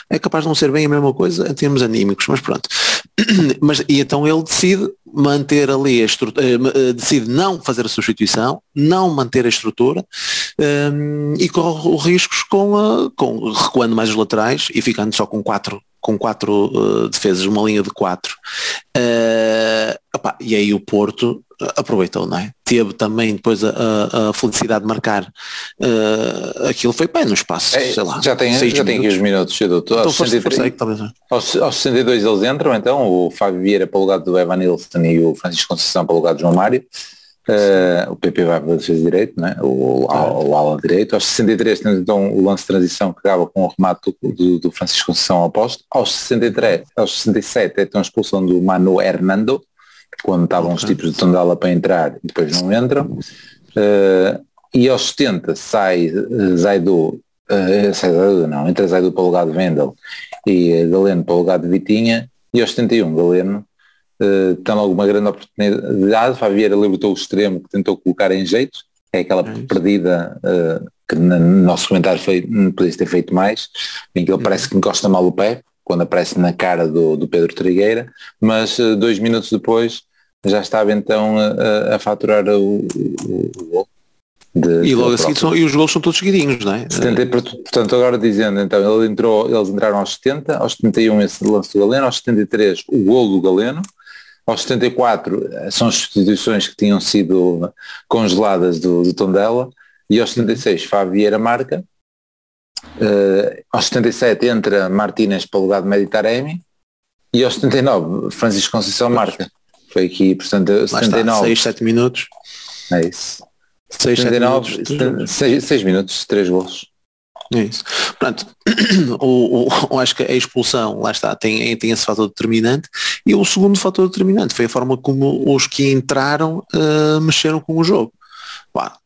É capaz de não ser bem a mesma coisa em termos anímicos, mas pronto. mas, e então ele decide manter ali a estrutura, uh, decide não fazer a substituição, não manter a estrutura um, e corre riscos com, a, com recuando mais os laterais e ficando só com quatro com quatro uh, defesas, uma linha de quatro. Uh, opa, e aí o Porto aproveitou, não é? Teve também depois a, a, felicidade de marcar uh, aquilo foi bem no espaço, é, sei lá. Já tem, já tem aqui os minutos, doutor. Então, aos, 63, talvez, aos, aos 62 eles entram, então o Fábio Vieira para o lugar do Evan Nilsson e o Francisco Conceição para o lugar do João Mário. Uh, o PP vai para a defesa direito, né? o, o, o ala direito. Aos 63 temos então o lance de transição que acaba com o remate do, do, Francisco Conceição ao posto. Aos 63, aos 67 é então a expulsão do Manu Hernando, quando estavam okay. os tipos de Tondela para entrar e depois não entram. Uh, e aos 70 sai uh, Zaidu uh, Zaidu não, entre Zaidu para o lugar de Vendel e Galeno para o lugar de Vitinha, e aos 71 Galeno uh, tem logo uma grande oportunidade, Favieira libertou o extremo que tentou colocar em jeito, é aquela é perdida uh, que no nosso comentário foi, não podia ter feito mais, em que ele parece que encosta mal o pé, quando aparece na cara do, do Pedro Trigueira, mas uh, dois minutos depois já estava então a, a faturar o, gol. e logo assim são, e os gols são todos seguidinhos, não é? 70, portanto, agora dizendo, então, ele entrou, eles entraram aos 70, aos 71 esse lance do Galeno, aos 73 o gol do Galeno, aos 74 são as substituições que tinham sido congeladas do, do Tondela, e aos 76 Fábio Vieira marca, uh, aos 77 entra Martínez para o lugar de Meditaremi, e aos 79 Francisco Conceição marca. Foi aqui, portanto, Lá 79. 6, 7 minutos. É isso. 6, 79, 7 minutos. 6, 6 minutos, 3 gols. É isso. Portanto, o, o, acho que a expulsão, lá está, tem, tem esse fator determinante. E o segundo fator determinante foi a forma como os que entraram uh, mexeram com o jogo. Pá,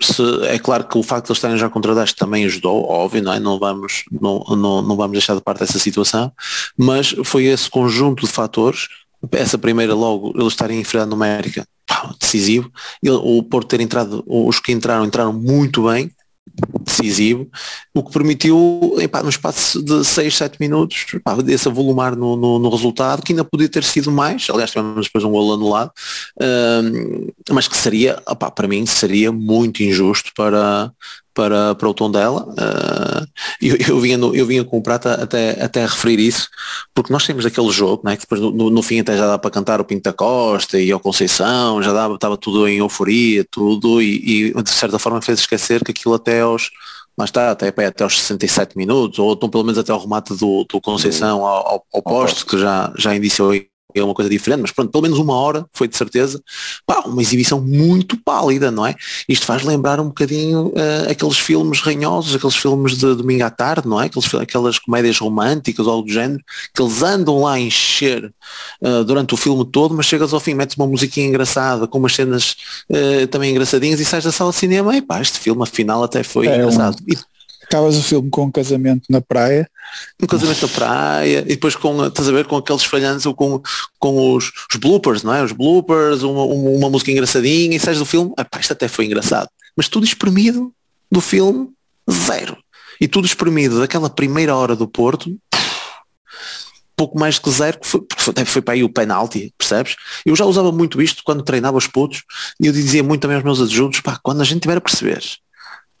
se, é claro que o facto de eles estarem já contra 10 também ajudou, óbvio, não, é? não, vamos, não, não, não vamos deixar de parte essa situação, mas foi esse conjunto de fatores essa primeira logo, eles estarem em numérica, decisivo. O Porto ter entrado, os que entraram, entraram muito bem, decisivo, o que permitiu, epá, no espaço de 6, 7 minutos, epá, esse volumar no, no, no, resultado, que ainda podia ter sido mais, aliás tivemos depois um golo anulado, uh, mas que seria, epá, para mim, seria muito injusto para, para, para o tom dela. Uh, eu, eu, vinha no, eu vinha com o Prata até, até a referir isso, porque nós temos aquele jogo, né, que depois no, no fim até já dá para cantar o Pinto da Costa e ao Conceição, já dava, estava tudo em euforia, tudo, e, e de certa forma fez esquecer que aquilo até aos mas está, até, até aos 67 minutos, ou então pelo menos até ao remate do, do Conceição ao, ao, ao posto, que já, já iniciou é uma coisa diferente, mas pronto, pelo menos uma hora foi de certeza, pá, uma exibição muito pálida, não é? Isto faz lembrar um bocadinho uh, aqueles filmes ranhosos, aqueles filmes de domingo à tarde, não é? Aqueles, aquelas comédias românticas ou algo do género, que eles andam lá a encher uh, durante o filme todo, mas chegas ao fim, metes uma musiquinha engraçada, com umas cenas uh, também engraçadinhas e sais da sala de cinema, e pá, este filme afinal até foi é engraçado. Um... E acabas o filme com um casamento na praia. Um casamento na praia e depois com, estás a ver, com aqueles falhantes ou com, com os, os, bloopers, não é? Os bloopers, uma, uma, uma música engraçadinha e sais do filme, epá, isto até foi engraçado. Mas tudo espremido do filme, zero. E tudo espremido daquela primeira hora do Porto, pouco mais que zero, porque foi, foi para aí o penalti, percebes? Eu já usava muito isto quando treinava os putos e eu dizia muito também aos meus adjuntos, pá, quando a gente tiver a perceber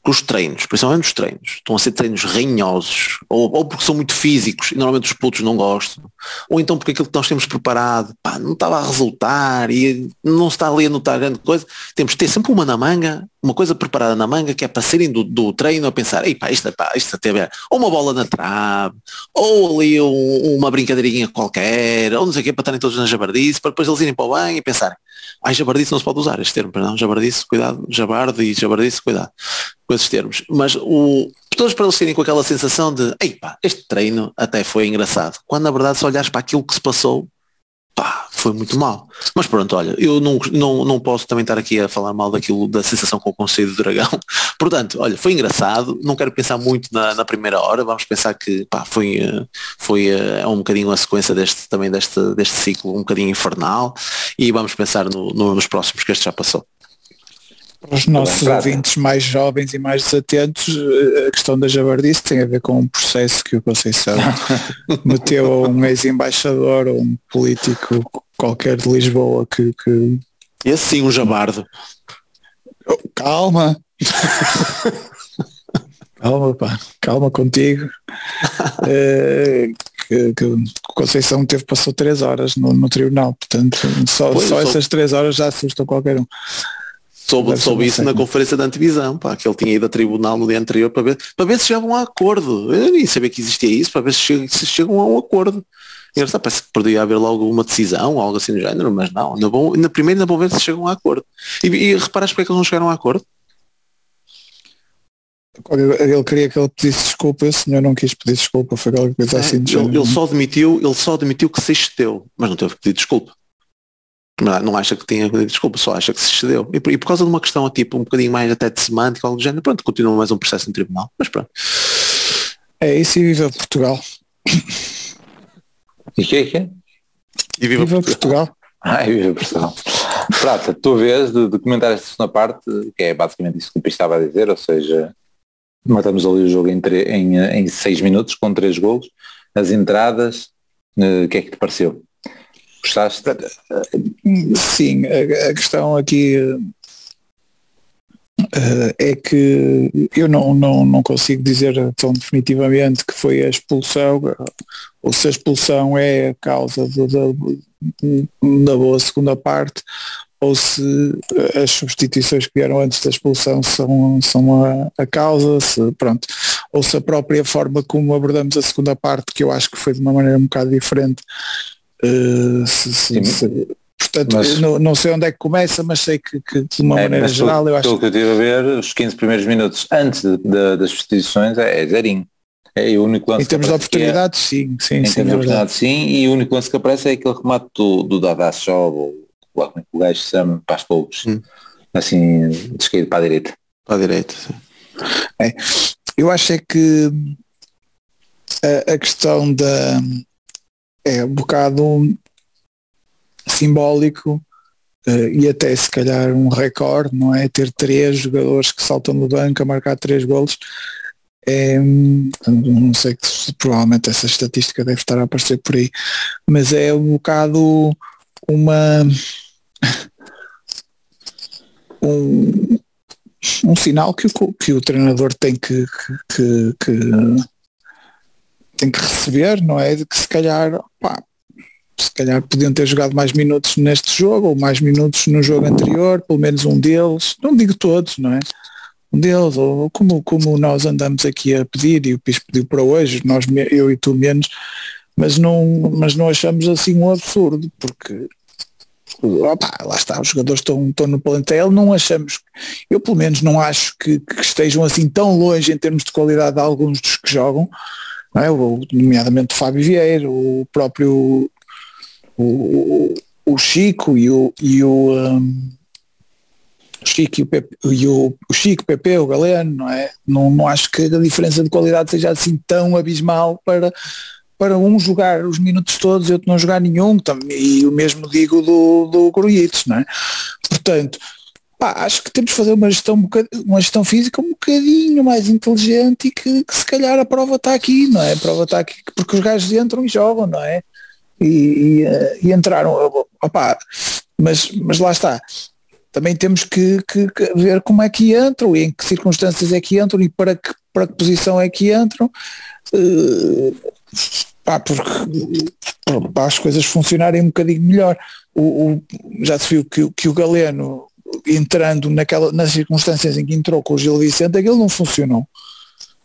que os treinos, principalmente os treinos, estão a ser treinos ranhosos, ou, ou, porque são muito físicos e normalmente os putos não gostam, ou então porque aquilo que nós temos preparado pá, não estava a resultar e não se está ali a notar grande coisa, temos de ter sempre uma na manga, uma coisa preparada na manga que é para serem do, do treino a pensar, ei pá, isto, pá, isto até ou uma bola na trave, ou ali um, uma brincadeirinha qualquer, ou não sei o que, para estarem todos na jabardice, para depois eles irem para o banho e pensarem, ai jabardice não se pode usar este termo, perdão, jabardice, cuidado, jabarde e jabardice, cuidado com esses termos, mas o, todos para eles terem com aquela sensação de, ei pá, este treino até foi engraçado, quando na verdade se olhares para aquilo que se passou, foi muito mal. Mas pronto, olha, eu não, não, não posso também estar aqui a falar mal daquilo, da sensação com o Conselho do Dragão. Portanto, olha, foi engraçado, não quero pensar muito na, na primeira hora, vamos pensar que pá, foi, eh, foi é um bocadinho a sequência deste, também deste, deste ciclo um bocadinho infernal e vamos pensar no, no, nos próximos que este já passou. Para os nossos ouvintes mais jovens e mais desatentos, eh, a questão da jabardice tem a ver com um processo que o Conceição meteu a um ex-embaixador ou um político qualquer de Lisboa que... que... Esse sim, um jabardo. Oh, calma. calma, pá. Calma contigo. uh, que, que Conceição teve, passou três horas no, no tribunal, portanto só, só essas três horas já assustam qualquer um. Soube, soube isso na conferência da antevisão, pá, que ele tinha ido a tribunal no dia anterior para ver, para ver se chegavam a acordo. Eu nem sabia que existia isso, para ver se, chegam, se chegam a um acordo. E está, parece que poderia haver logo uma decisão, algo assim do género, mas não. Na, bom, na primeira ainda vão ver se chegam a acordo. E, e reparaste porque é que eles não chegaram a acordo? Ele queria que ele pedisse desculpa, o senhor não quis pedir desculpa, foi alguma coisa é, assim. Ele, ele, só admitiu, ele só admitiu que se excedeu, mas não teve que pedir desculpa não acha que tinha desculpa, só acha que se excedeu. E por, e por causa de uma questão tipo um bocadinho mais até de semântica, algo do género, pronto, continua mais um processo no tribunal. Mas pronto. É isso e viva Portugal. E que é que é? E viva, Viva Portugal. Portugal. Ai, viva Portugal. Prata, tua vez de, de comentar esta segunda parte, que é basicamente isso que o Pires estava a dizer, ou seja, matamos ali o jogo em, em, em seis minutos com três golos, as entradas, eh, o que é que te pareceu? Gostaste? Sim, a, questão aqui eh, é que eu não, não, não consigo dizer tão definitivamente que foi a expulsão, ou se a expulsão é a causa da, da boa segunda parte, ou se as substituições que vieram antes da expulsão são, são a, a causa, se, pronto, ou se a própria forma como abordamos a segunda parte, que eu acho que foi de uma maneira um bocado diferente, eh, se- se- Sim. se- portanto, Mas- não, não sei onde é que começa, mas sei que, que de uma É, maneira geral eu acho pelo que eu tive a ver, os 15 primeiros minutos antes de- de- das substituições é, é zerinho. É o único lance em termos que de é- oportunidades, sim, sim, Em sim, termos é de verdade. oportunidade, sim, e o único lance que aparece é aquele remate do, do Dada Show, ou lá como é que o gajo chama, para as poucos, Hum. assim, descaído para a direita. Para a direita. sim. Eu acho é que a, a questão da é um bocado simbólico eh, e até se calhar um recorde, não é? Ter três jogadores que saltam do banco a marcar três golos. É, não sei que provavelmente essa estatística deve estar a aparecer por aí, mas é um bocado uma um, um sinal que o, que o treinador tem que, que- que- tem que receber, não é? De que se calhar, pá, se calhar podiam ter jogado mais minutos neste jogo ou mais minutos no jogo anterior, pelo menos um deles, não digo todos, não é? Um deles, ou como, como nós andamos aqui a pedir e o PIS pediu para hoje, nós, eu e tu menos, mas não, mas não achamos assim um absurdo, porque opa, lá está, os jogadores estão, estão no plantel, não achamos, eu pelo menos não acho que, que estejam assim tão longe em termos de qualidade de alguns dos que jogam, é? O- nomeadamente o Fábio Vieira, o próprio o, o, Chico e o, e o, um, Chico e o, Pepe, e o, o Chico, Pepe, o Galeno, não é? Não, não acho que a diferença de qualidade seja assim tão abismal para, para um jogar os minutos todos e outro não jogar nenhum, e o mesmo digo do, do Grujitos, não é? Portanto, pá, acho que temos de fazer uma gestão, um uma gestão física um bocadinho mais inteligente e que, que se calhar a prova está aqui, não é? A prova está aqui porque os gajos entram e jogam, não é? E, e, eh, e entraram, opá, mas, mas lá está. Também temos que, que- que ver como é que entram e em que circunstâncias é que entram e para que, para que posição é que entram. Eh, pá, porque para as coisas funcionarem um bocadinho melhor. O, o- já se viu que, que o Galeno entrando naquela, nas circunstâncias em que entrou com o Gil Vicente, aquilo não funcionou.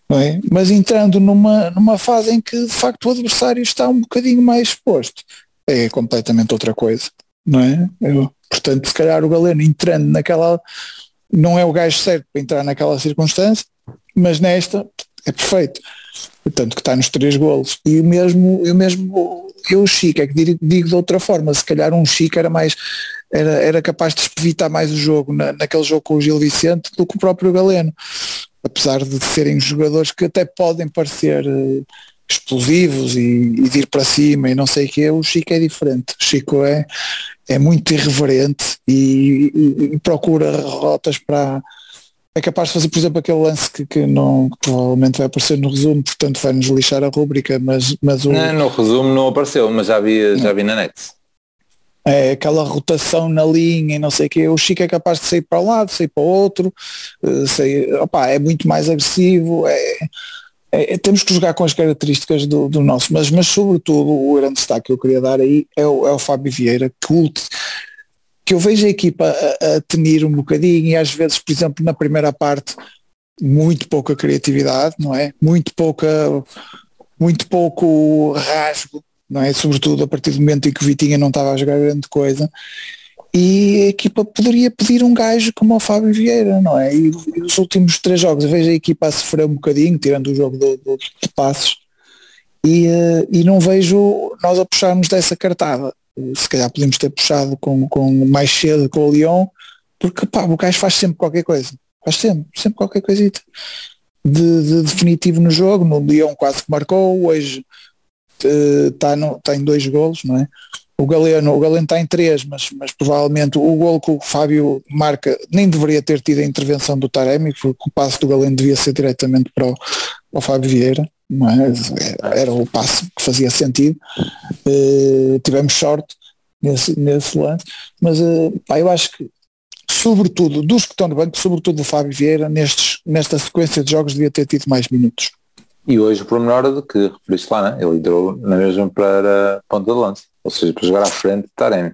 Não é? Mas entrando numa, numa fase em que de facto o adversário está um bocadinho mais exposto, é completamente outra coisa. Não é? Eu- portanto, se calhar o Galeno entrando naquela não é o gajo certo para entrar naquela circunstância, mas nesta é perfeito. Portanto, que está nos três golos. E o mesmo, eu mesmo, eu o Chico, é que digo, digo de outra forma, se calhar um Chico era mais, era, era capaz de evitar mais o jogo na, naquele jogo com o Gil Vicente do que o próprio Galeno. Apesar de serem jogadores que até podem parecer eh, explosivos e, e de ir para cima e não sei o que, o Chico é diferente. O Chico é, é muito irreverente e, e- e procura rotas para é capaz de fazer, por exemplo, aquele lance que, que não que provavelmente vai aparecer no resumo, portanto vai nos lixar a rúbrica, mas, mas o, Não, no resumo não apareceu, mas já vi, já vi na net. É aquela rotação na linha e não sei o que, o Chico é capaz de sair para um lado, sair para o outro, eh, sair, opá, é muito mais agressivo, é, é- é- temos que jogar com as características do, do nosso, mas, mas sobretudo o grande destaque que eu queria dar aí é o, é o Fábio Vieira, que, que eu vejo a equipa a, a tenir um bocadinho e às vezes, por exemplo, na primeira parte, muito pouca criatividade, não é? Muito pouca, muito pouco rasgo, não é? Sobretudo a partir do momento em que o Vitinha não estava a jogar grande coisa. E a equipa poderia pedir um gajo como o Fábio Vieira, não é? E, os últimos três jogos, eu vejo a equipa a sofrer um bocadinho, tirando o jogo do, do, de passos, e, eh, e não vejo nós a puxarmos dessa cartada. se calhar podemos ter puxado com, com mais cedo com o Lyon, porque pá, o gajo faz sempre qualquer coisa. Faz sempre, sempre qualquer coisita. De, de definitivo no jogo, no Lyon quase que marcou, hoje está uh, tá em dois golos, não é? O Galeno, o Galeno está em três, mas, mas provavelmente o gol que o Fábio marca nem deveria ter tido a intervenção do Taremi, porque o passo do Galeno devia ser diretamente para o, para o Fábio Vieira, não é? Era o passo que fazia sentido. Uh, tivemos sorte nesse, nesse lance, mas uh, pá, eu acho que sobretudo dos que estão no banco, sobretudo o Fábio Vieira, nestes, nesta sequência de jogos devia ter tido mais minutos. E hoje o pormenor de que referiste lá, né? ele entrou na mesma para ponta de lança, ou seja, para jogar à frente de Taremi.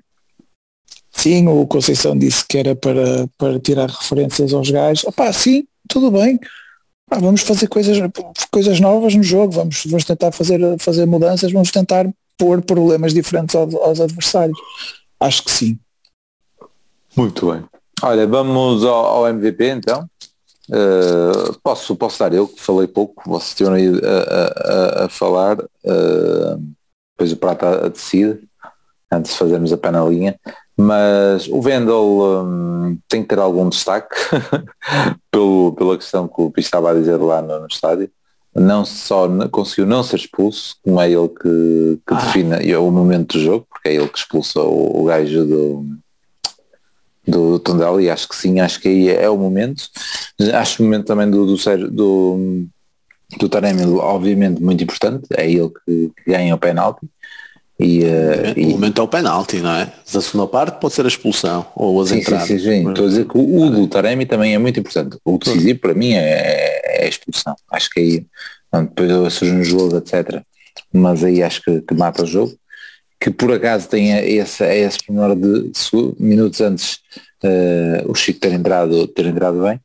Sim, o Conceição disse que era para, para tirar referências aos gajos. Opá, sim, tudo bem. vamos fazer coisas, coisas novas no jogo, vamos, vamos tentar fazer, fazer mudanças, vamos tentar pôr problemas diferentes aos, aos adversários. Acho que sim. Muito bem. Olha, vamos ao, ao MVP então. Uh, posso, posso dar eu, que falei pouco, vocês tinham aí a, a, a falar, uh, depois o Prata decide, antes de fazermos a pé na linha, mas o Vendel um, tem que ter algum destaque pelo, pela questão que o Pista estava a dizer lá no, no, estádio. Não só conseguiu não ser expulso, como é ele que, que ah. define o momento do jogo, porque é ele que expulsa o, o gajo do, do Tondela e acho que sim, acho que aí é o momento. Acho o momento também do, do, do, do Taremi, obviamente, muito importante, é ele que, que ganha o penalti. E, uh, o e... momento é o penalti, não é? Da segunda parte pode ser a expulsão ou as sim, entradas. Sim, sim, sim. Estou a dizer que o, o do Taremi também é muito importante. O decisivo para mim é, é a expulsão. Acho que aí depois surge um jogo, etc. Mas aí acho que, que mata o jogo que por acaso tenha esse, esse pormenor de, de minutos antes uh, o Chico ter entrado, ter entrado bem.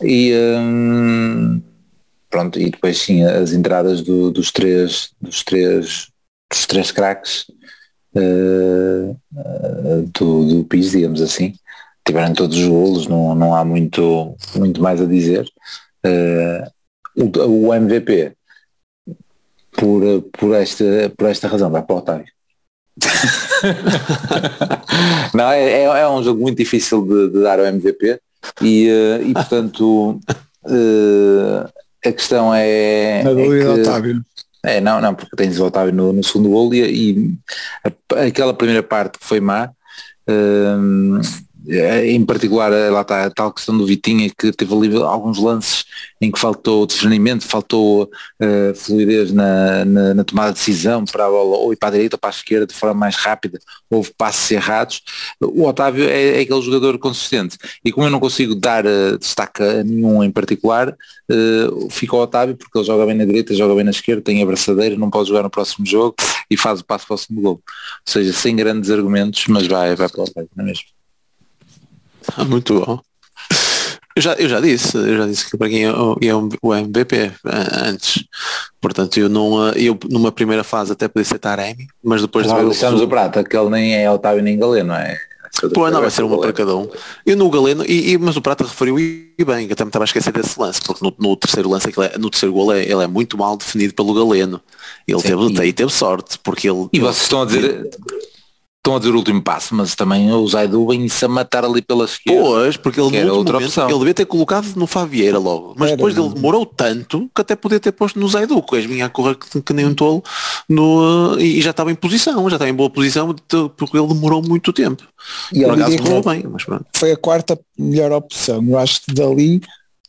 E um, pronto, e depois sim as entradas do, dos três dos três dos três craques uh, uh, do, do PIS, digamos assim. Tiveram todos os golos, não, não há muito, muito mais a dizer. o, o MVP por, por, esta, por esta razão vai para o Otávio. não, é, é, é, um jogo muito difícil de, de dar o MVP e, uh, e portanto uh, a questão é. Na é que, Otávio. É, não, não, porque tens o Otávio no, no segundo gol e, e a, aquela primeira parte que foi má. Uh, em particular, eh, lá está a tal questão do Vitinha que teve ali alguns lances em que faltou discernimento, faltou uh, fluidez na, na, na, tomada de decisão para a bola ou ir para a direita ou para a esquerda de forma mais rápida, houve passos errados. O Otávio é, é aquele jogador consistente e como eu não consigo dar uh, destaque a nenhum em particular, uh, fica o Otávio porque ele joga bem na direita, joga bem na esquerda, tem a braçadeira, não pode jogar no próximo jogo e faz o passo para o segundo gol. Ou seja, sem grandes argumentos, mas vai, vai para o Otávio, não é mesmo? Ah, muito bom. Eu já, eu já disse, eu já disse que para quem é o, é o MVP eh, antes. Portanto, eu, não, eh, eu numa primeira fase até podia ser Taremi, mas depois de ver deixamos o... o Prata, que ele nem é Otávio nem Galeno, não é? Pô, não, vai ser uma para cada um. Eu no Galeno, e, e, mas o Prata referiu e bem, eu também estava a esquecer desse lance, porque no, no terceiro lance, é, no terceiro gol, é, ele é muito mal definido pelo Galeno. Ele Sim, teve, e... teve sorte, porque ele. E vocês estão a dizer, estão a dizer o último passo, mas também o Zaidu vem-se a matar ali pela esquerda. Pois, porque ele, era outra momento, opção. ele devia ter colocado no Favieira logo, mas era, depois ele demorou tanto que até podia ter posto no Zaidu, que eles vinha a correr que, que nem um tolo no, e já estava em posição, já estava em boa posição porque ele demorou muito tempo. E Por acaso correu bem, mas pronto. Foi a quarta melhor opção. Eu acho que dali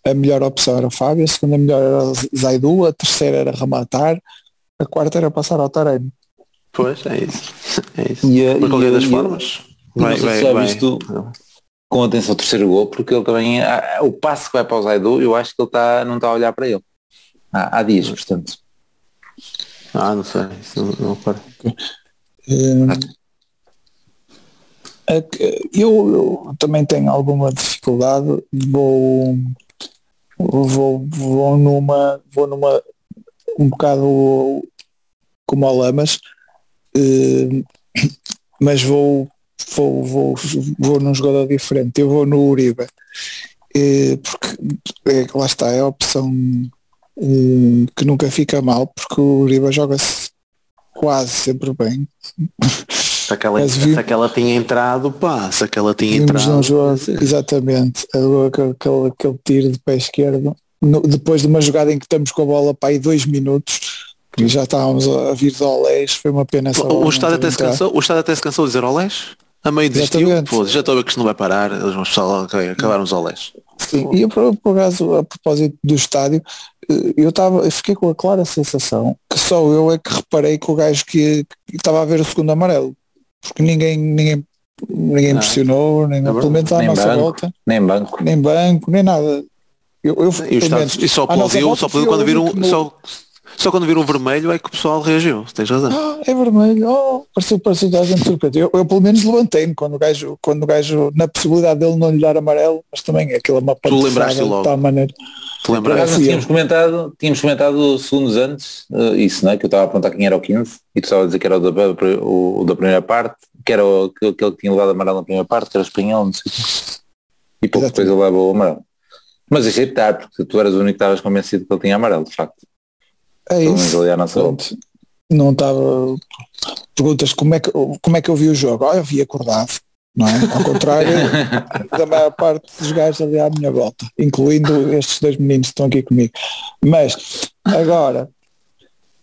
a melhor opção era o Fábio, a segunda melhor era Zaidu, a terceira era Ramatar, a quarta era passar ao Taremi. Pois, é isso. É isso. E, Mas qualquer das formas. Vai, vai, já vai. visto com atenção o terceiro gol, porque ele também, o passo que vai para o Zaidu, eu acho que ele está, não está a olhar para ele. Há, há dias, portanto. Ah, não sei, não, não é, eu, eu, também tenho alguma dificuldade, vou, vou, vou numa, vou numa um bocado como o Lamas, mas vou, vou, vou, vou num jogador diferente, eu vou no Uribe, uh, porque é, lá está, é a opção uh, que nunca fica mal, porque o Uribe joga-se quase sempre bem. Se aquela, Mas se aquela tinha entrado, pá, se aquela tinha entrado. jogo, exatamente, aquele, aquele, aquele tiro de pé esquerdo, no- depois de uma jogada em que estamos com a bola para aí dois minutos, que já estávamos a, vir de Olés, foi uma pena essa O, o ter até se cansou, o estádio até se cansou de dizer olés. A meio desistiu, pô, já estou a ver que isto não vai parar, eles vão só ok, acabaram os olés. Sim, e eu, por, por acaso, a propósito do estádio, eh, eu, tava, eu fiquei com a clara sensação que só eu é que reparei que o gajo que, estava a ver o segundo amarelo, porque ninguém, ninguém, ninguém pressionou, nem, verdade. pelo menos à Nem nossa banco. volta, Nem banco. nem banco, nem nada. Eu, eu, E, o pelo estádio, menos, e só aplaudiu, só aplaudiu quando viram só, só quando viram o vermelho é que o pessoal reagiu, tens razão. Ah, é vermelho, oh, pareceu, pareceu toda a gente surpreendida. Eu, eu pelo menos levantei-me quando o gajo, quando o gajo, na possibilidade dele não lhe dar amarelo, mas também aquilo é uma lembraste pancada logo. de tal maneira. Te Por lembras? acaso fui eu. tínhamos comentado, tínhamos comentado segundos antes eh, isso, não é? Que eu estava a perguntar quem era o 15 e tu estava a dizer que era o da, o, o da primeira parte, que era o, que- aquele que tinha levado amarelo na primeira parte, que era o espanhol, não sei o quê. E pouco depois ele leva o amarelo. Mas deixei de estar, porque tu eras o único que estavas convencido que ele tinha amarelo, de facto. É Pelo isso. ali à nossa volta. Pronto. Não estava. Perguntas como é, que, como é que eu vi o jogo? Ah, eu vi acordado, não é? Ao contrário da maior parte dos gajos ali à minha volta, incluindo estes dois meninos que estão aqui comigo. Mas agora,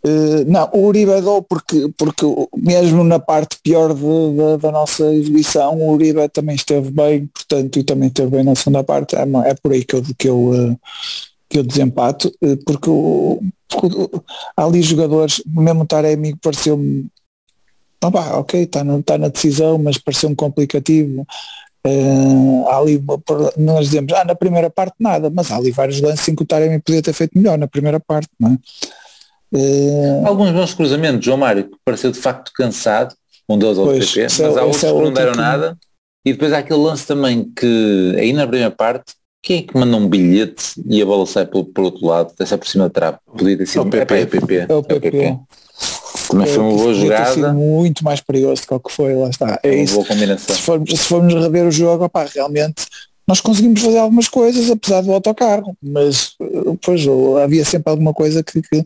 eh, não, o Uribe dou porque, porque mesmo na parte pior de- da- da nossa exibição, o Uribe também esteve bem, portanto, e também esteve bem na segunda parte. É, é por aí que eu, que eu, eh, que eu desempato, o- porque o- há ali jogadores, mesmo o Taremi pareceu-me, ah, pá, ok, está na, tá na decisão, mas pareceu-me complicativo. Há ali, nós dizemos, ah, na primeira parte nada, mas há ali vários lances em que o Taremi podia ter feito melhor na primeira parte, não é? Eh, Alguns bons cruzamentos, João Mário, que pareceu de facto cansado, um deles ao Pois, PP, é- mas há esse outros é que não deram que- nada. E depois há aquele lance também que aí na primeira parte, quem é que manda um bilhete e a bola sai por, por outro lado, sai por cima da trave? Podia ter sido É o PP. É, PP. é o PP. Também foi uma Isso boa jogada, muito mais perigoso do que o que foi, lá está. É uma isso. boa combinação. se formos, se formos rever o jogo, opá, realmente nós conseguimos fazer algumas coisas apesar do autocarro, mas eh, pois havia sempre alguma coisa que, que,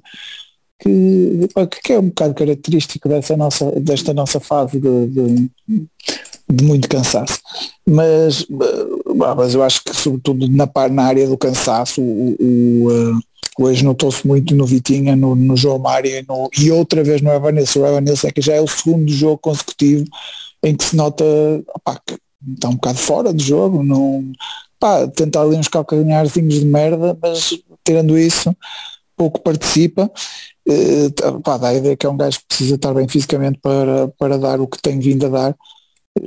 que, que é um bocado característico dessa nossa, desta nossa fase de, de, de muito cansaço. Mas, eh, bah, mas eu acho que sobretudo na, na área do cansaço o, o, eh, hoje notou-se muito no Vitinha, no, no João Mário e, no- e outra vez no Evanilson. O Evanilson é que já é o segundo jogo consecutivo em que se nota que está um bocado fora do jogo, não pá, tentar ali uns calcanharzinhos de merda, mas tirando isso, pouco participa. Eh, tá- pá, dá a ideia que é um gajo que precisa estar bem fisicamente para, para dar o que tem vindo a dar.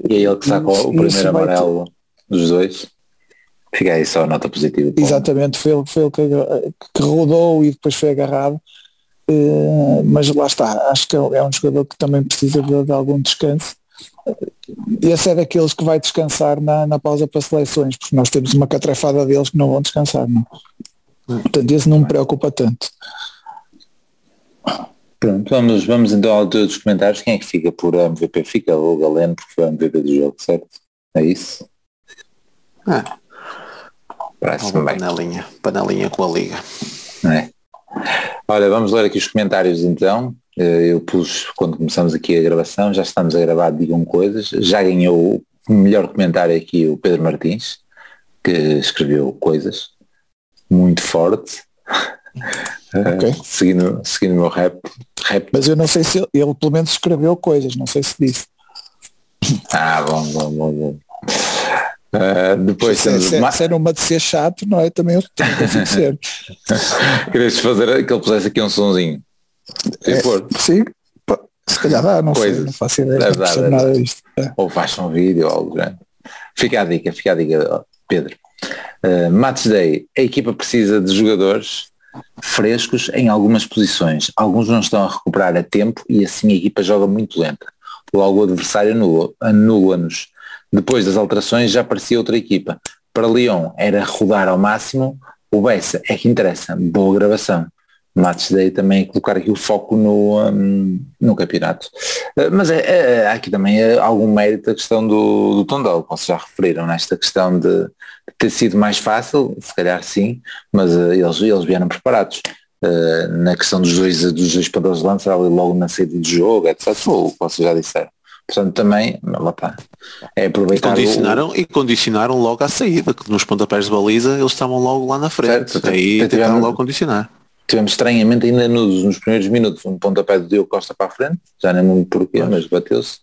E é ele que saca o, primeiro amarelo dos dois. Fica aí só a nota positiva. Exatamente, foi ele, foi ele que, que rodou e depois foi agarrado. Eh, mas lá está, acho que é é um jogador que também precisa de, de algum descanso. Esse é daqueles que vai descansar na, na pausa para seleções, porque nós temos uma catrefada deles que não vão descansar. Não? Portanto, esse não me preocupa tanto. Pronto, vamos, vamos então à altura dos comentários. Quem é que fica por MVP? Fica o Galeno, porque foi o MVP do jogo, certo? É isso? Ah, Parece-me bem. panelinha, panelinha com a liga. é? Olha, vamos ler aqui os comentários então. Eh, Eu pus quando começamos aqui a gravação, já estamos a gravar, digam coisas. Já ganhou o melhor comentário aqui o Pedro Martins, que escreveu coisas muito forte. Eh, Ok. seguindo, seguindo o meu rap. Rap. Mas eu não sei se ele, ele pelo menos escreveu coisas, não sei se disse. Ah, bom, bom, bom, bom. Eh, depois se, temos se, Ma- se era uma de ser chato, não é? Também eu também consigo ser. Querias fazer que ele pusesse aqui um sonzinho. É. Sim, se calhar dá, não sei, Coisas. não faço ideia, Dá, não dá, percebo dá, nada disto. É. ou faça um vídeo ou algo grande. Fica a dica, fica a dica, Pedro. Uh, Match Day, a equipa precisa de jogadores frescos em algumas posições. Alguns não estão a recuperar a tempo e assim a equipa joga muito lenta. Logo o adversário anula- anula-nos. Depois das alterações já aparecia outra equipa. Para Lyon era rodar ao máximo, o Bessa é que interessa. Boa gravação. Match Day também é colocar aqui o foco no, hum, no campeonato. Uh, Mas é, é- há aqui também é, algum mérito a questão do, do Tondela, como vocês já referiram, nesta questão de, de ter sido mais fácil, se calhar sim, mas uh, eles, eles vieram preparados. Uh, na questão dos dois, dos dois pontos de lança, ali logo na saída do jogo, etc. O que vocês já disseram. Portanto, também, lá está. É E aproveitar condicionaram, e condicionaram logo à saída, que nos pontapés de baliza eles estavam logo lá na frente. Certo, Aí tentaram tivemos- logo condicionar. Tivemos estranhamente ainda nos, nos primeiros minutos um pontapé do Diogo Costa para a frente, já nem lembro porquê, mas bateu-se.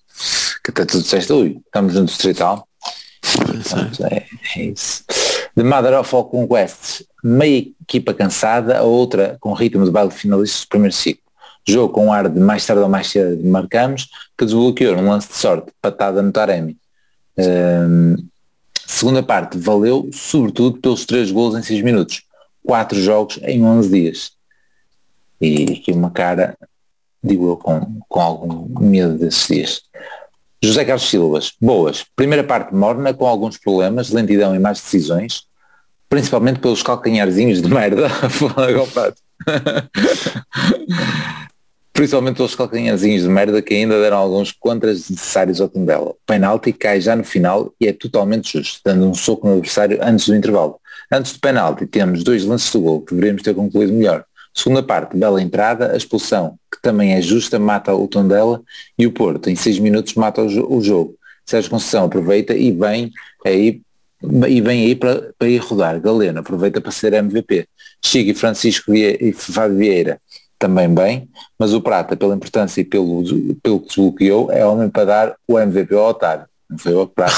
Que até tu disseste, ui, estamos no distrital. Portanto, é, é isso. The Mother of All Conquests, meia equipa cansada, a outra com ritmo de baile finalista do primeiro ciclo. Jogo com ar de mais tarde ou mais cedo marcamos, que desbloqueou um lance de sorte, patada no Taremi. Hum, segunda parte, valeu sobretudo pelos três gols em seis minutos. Quatro jogos em 11 dias. E aqui uma cara, digo eu, com, com algum medo desses dias. José Carlos Silvas, boas. Primeira parte morna, com alguns problemas, lentidão e más decisões, principalmente pelos calcanharzinhos de merda. Principalmente pelos calcanharzinhos de merda que ainda deram alguns contras necessários ao Tondela. O penalti cai já no final e é totalmente justo, dando um soco no adversário antes do intervalo. Antes do penalti temos dois lances do gol que deveríamos ter concluído melhor. Segunda parte, bela entrada, a expulsão, que também é justa, mata o Tondela e o Porto, em seis minutos mata o, o jogo. Sérgio Conceição aproveita e vem aí e vem aí para, para ir rodar. Galeno aproveita para ser MVP. Chico e Francisco e Fábio Vieira também bem, mas o Prata, pela importância e pelo, pelo que desbloqueou, é homem para dar o MVP ao Otário. Não foi o Prata,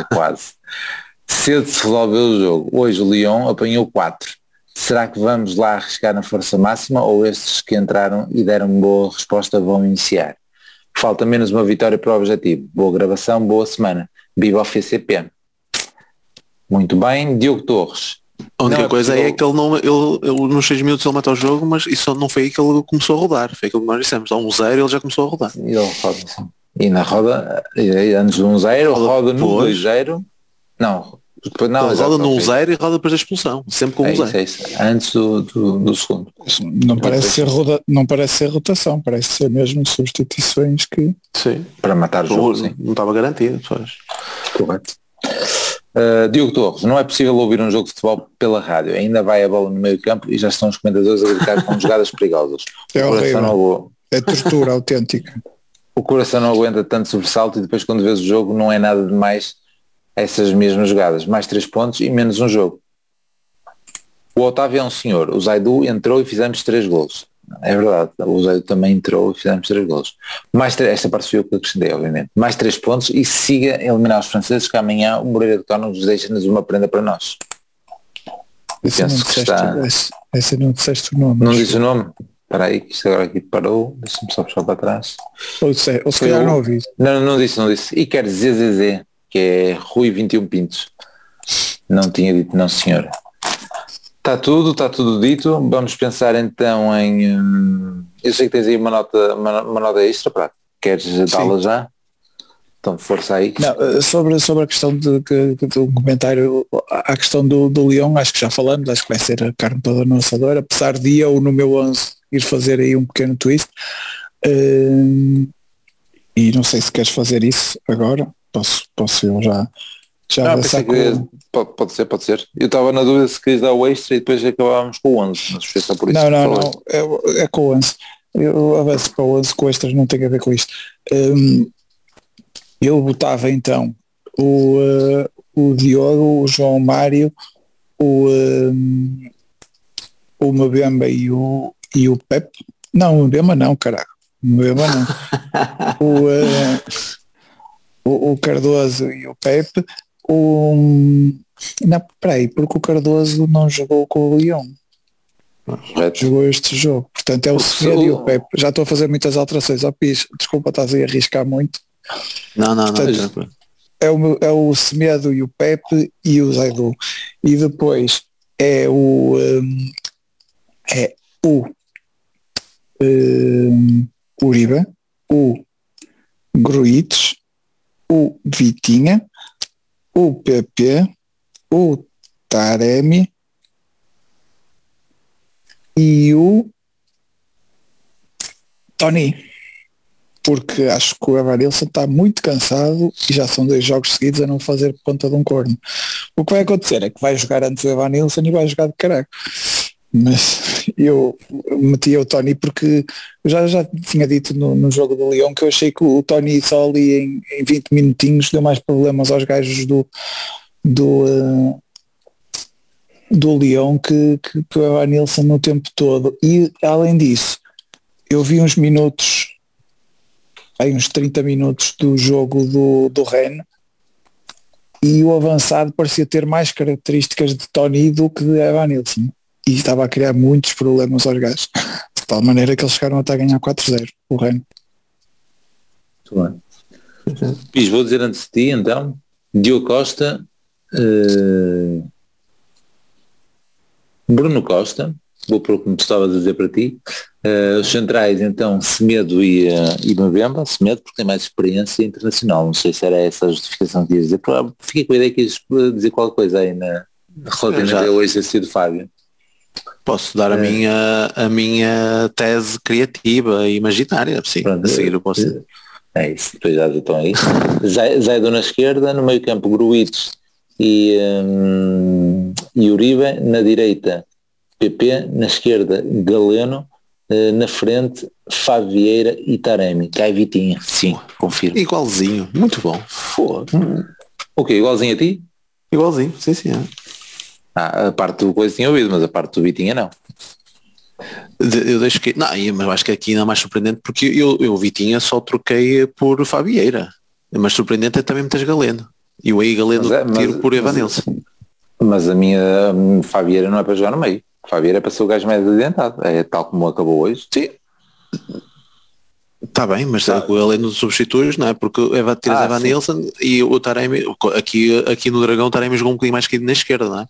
é quase. Cedo se resolveu o jogo. Hoje o Lyon apanhou 4. Será que vamos lá arriscar na força máxima ou estes que entraram e deram boa resposta vão iniciar? Falta menos uma vitória para o objetivo. Boa gravação, boa semana. Viva o FCP. Muito bem. Diogo Torres. A única Não, é coisa possível- é que ele não, ele, ele nos 6 minutos ele mata o jogo, mas isso não foi aí que ele começou a rodar. Foi aquilo que nós dissemos. Dá um zero ele já começou a rodar. E roda. E na roda, antes do 1-0, Roda roda no depois. 2-0. Não, depois não. exato, roda num ok. zero e roda depois da expulsão. Sempre com É um isso, zero. é isso. Antes do, do, do segundo. Não parece, ser roda, não parece ser rotação, parece ser mesmo substituições que Sim. Para matar o jogo, sim. Não estava garantido. Pois. Correto. Uh, Diogo Torres, não é possível ouvir um jogo de futebol pela rádio. Ainda vai a bola no meio campo e já estão os comentadores a gritar com jogadas perigosas. É o, coração horrível. é tortura autêntica. o coração não aguenta tanto sobressalto e depois quando vês o jogo não é nada demais essas mesmas jogadas. Mais três pontos e menos um jogo. O Otávio é um senhor. O Zaidu entrou e fizemos três gols. É verdade. O Zaidu também entrou e fizemos três gols. Mais esta parte foi eu que acrescentei, obviamente. Mais três pontos e siga a eliminar os franceses que amanhã o Moreira de nos deixa-nos uma prenda para nós. Esse não, Penso que disseste, está- esse, esse não disseste o nome. Não disse o nome? Espera aí, que isto agora aqui parou. Deixa-me só puxar para trás. Ou, se, ou se calhar não ouvi. Não, não disse, não disse. E quer ZZZ, que é Rui 21 Pintos. Não tinha dito não senhora. Está tudo, está tudo dito. Vamos pensar então em... hum, eu sei que tens aí uma nota, uma, uma nota extra, pá. Queres dá-la já? Então força aí. Não, eh, sobre, sobre a questão de, que, que do comentário, a questão do, do Leão, acho que já falamos, acho que vai ser a carne toda no assador, apesar de eu no meu 11 ir fazer aí um pequeno twist. eh, e não sei se queres fazer isso agora, posso, posso eu já, já Ah, que com- pode, pode ser, pode ser. Eu estava na dúvida se queres dar o extra e depois acabávamos com o 11. Mas foi só por isso Não, não, não, é, é com o 11. Eu avanço para o 11 com extras, não tem a ver com isto. Hum, eu botava então o, eh, o Diogo, o João Mário, o, hum, o Mbemba e o, e o Pepe. Não, o Mbemba não, caralho. O Mbemba não. o, eh, o, o Cardoso e o Pepe. O, não, peraí, porque o Cardoso não jogou com o Leão Correto. jogou este jogo. Portanto, é o Semedo e o Pepe. Já estou a fazer muitas alterações. Ó Pis, desculpa, estás aí a arriscar muito. Não, não, não. Portanto, tranquilo. É o, é o Semedo e o Pepe e o Zaidu. E depois é o hum, é o hum, Uribe, o Gruites, o Vitinha, o PP, o Taremi e o Tony. Porque acho que o Evanilson está muito cansado e já são dois jogos seguidos a não fazer conta de um corno. O que vai acontecer é que vai jogar antes o Evanilson e vai jogar de caralho. Mas eu metia o Tony porque eu já, já tinha dito no, no jogo do Leão que eu achei que o Tony só ali em, em 20 minutinhos deu mais problemas aos gajos do do, uh, do Leão que, que, que o Evan Nilsson no tempo todo. E além disso, eu vi uns minutos, aí uns 30 minutos do jogo do, do Ren e o avançado parecia ter mais características de Tony do que de Evan Nilsson. E estava a criar muitos problemas aos gajos. De tal maneira que eles chegaram até a ganhar 4-0, o Ren. Muito bem. Pis, vou dizer antes de ti, então, Diogo Costa, uh, Bruno Costa, vou para o que me estava a dizer para ti. Uh, os centrais, então, Semedo e, uh, e Mbemba, Semedo porque tem mais experiência internacional. Não sei se era essa a justificação que ias dizer. Fiquei com a ideia que ias dizer qualquer coisa aí na relativamente a hoje ter sido Fábio. Posso dar a, minha, a minha tese criativa e imaginária, sim, Pronto, a seguir eu posso. É isso, depois já estão aí. Zé, Zé na esquerda, no meio campo Gruites e, um, e Uribe, na direita PP, na esquerda Galeno, uh, na frente Favieira e Taremi. Cai Vitinha, sim, confirmo. Igualzinho, muito bom. Foda. Hum. O quê, igualzinho a ti? Igualzinho, sim, sim. Ah, a parte do coisa tinha ouvido, mas a parte do Vitinha não. Eu deixo que. Não, mas acho que aqui ainda é mais surpreendente porque eu, eu Vitinha só troquei por Fabieira. Mas surpreendente é também muitas Galeno. E o aí Galeno é, mas, tiro por Evanilson. Mas, mas a minha Fabieira não é para jogar no meio. Fabieira é para ser o gajo mais adiantado. É tal como acabou hoje. Sim. Está bem, mas tá. com ele nos substituis, não é? Porque Eva, tiras ah, Evan Nilsson e o Taremi, aqui, aqui no Dragão o Taremi jogou um bocadinho mais caído na esquerda, não é?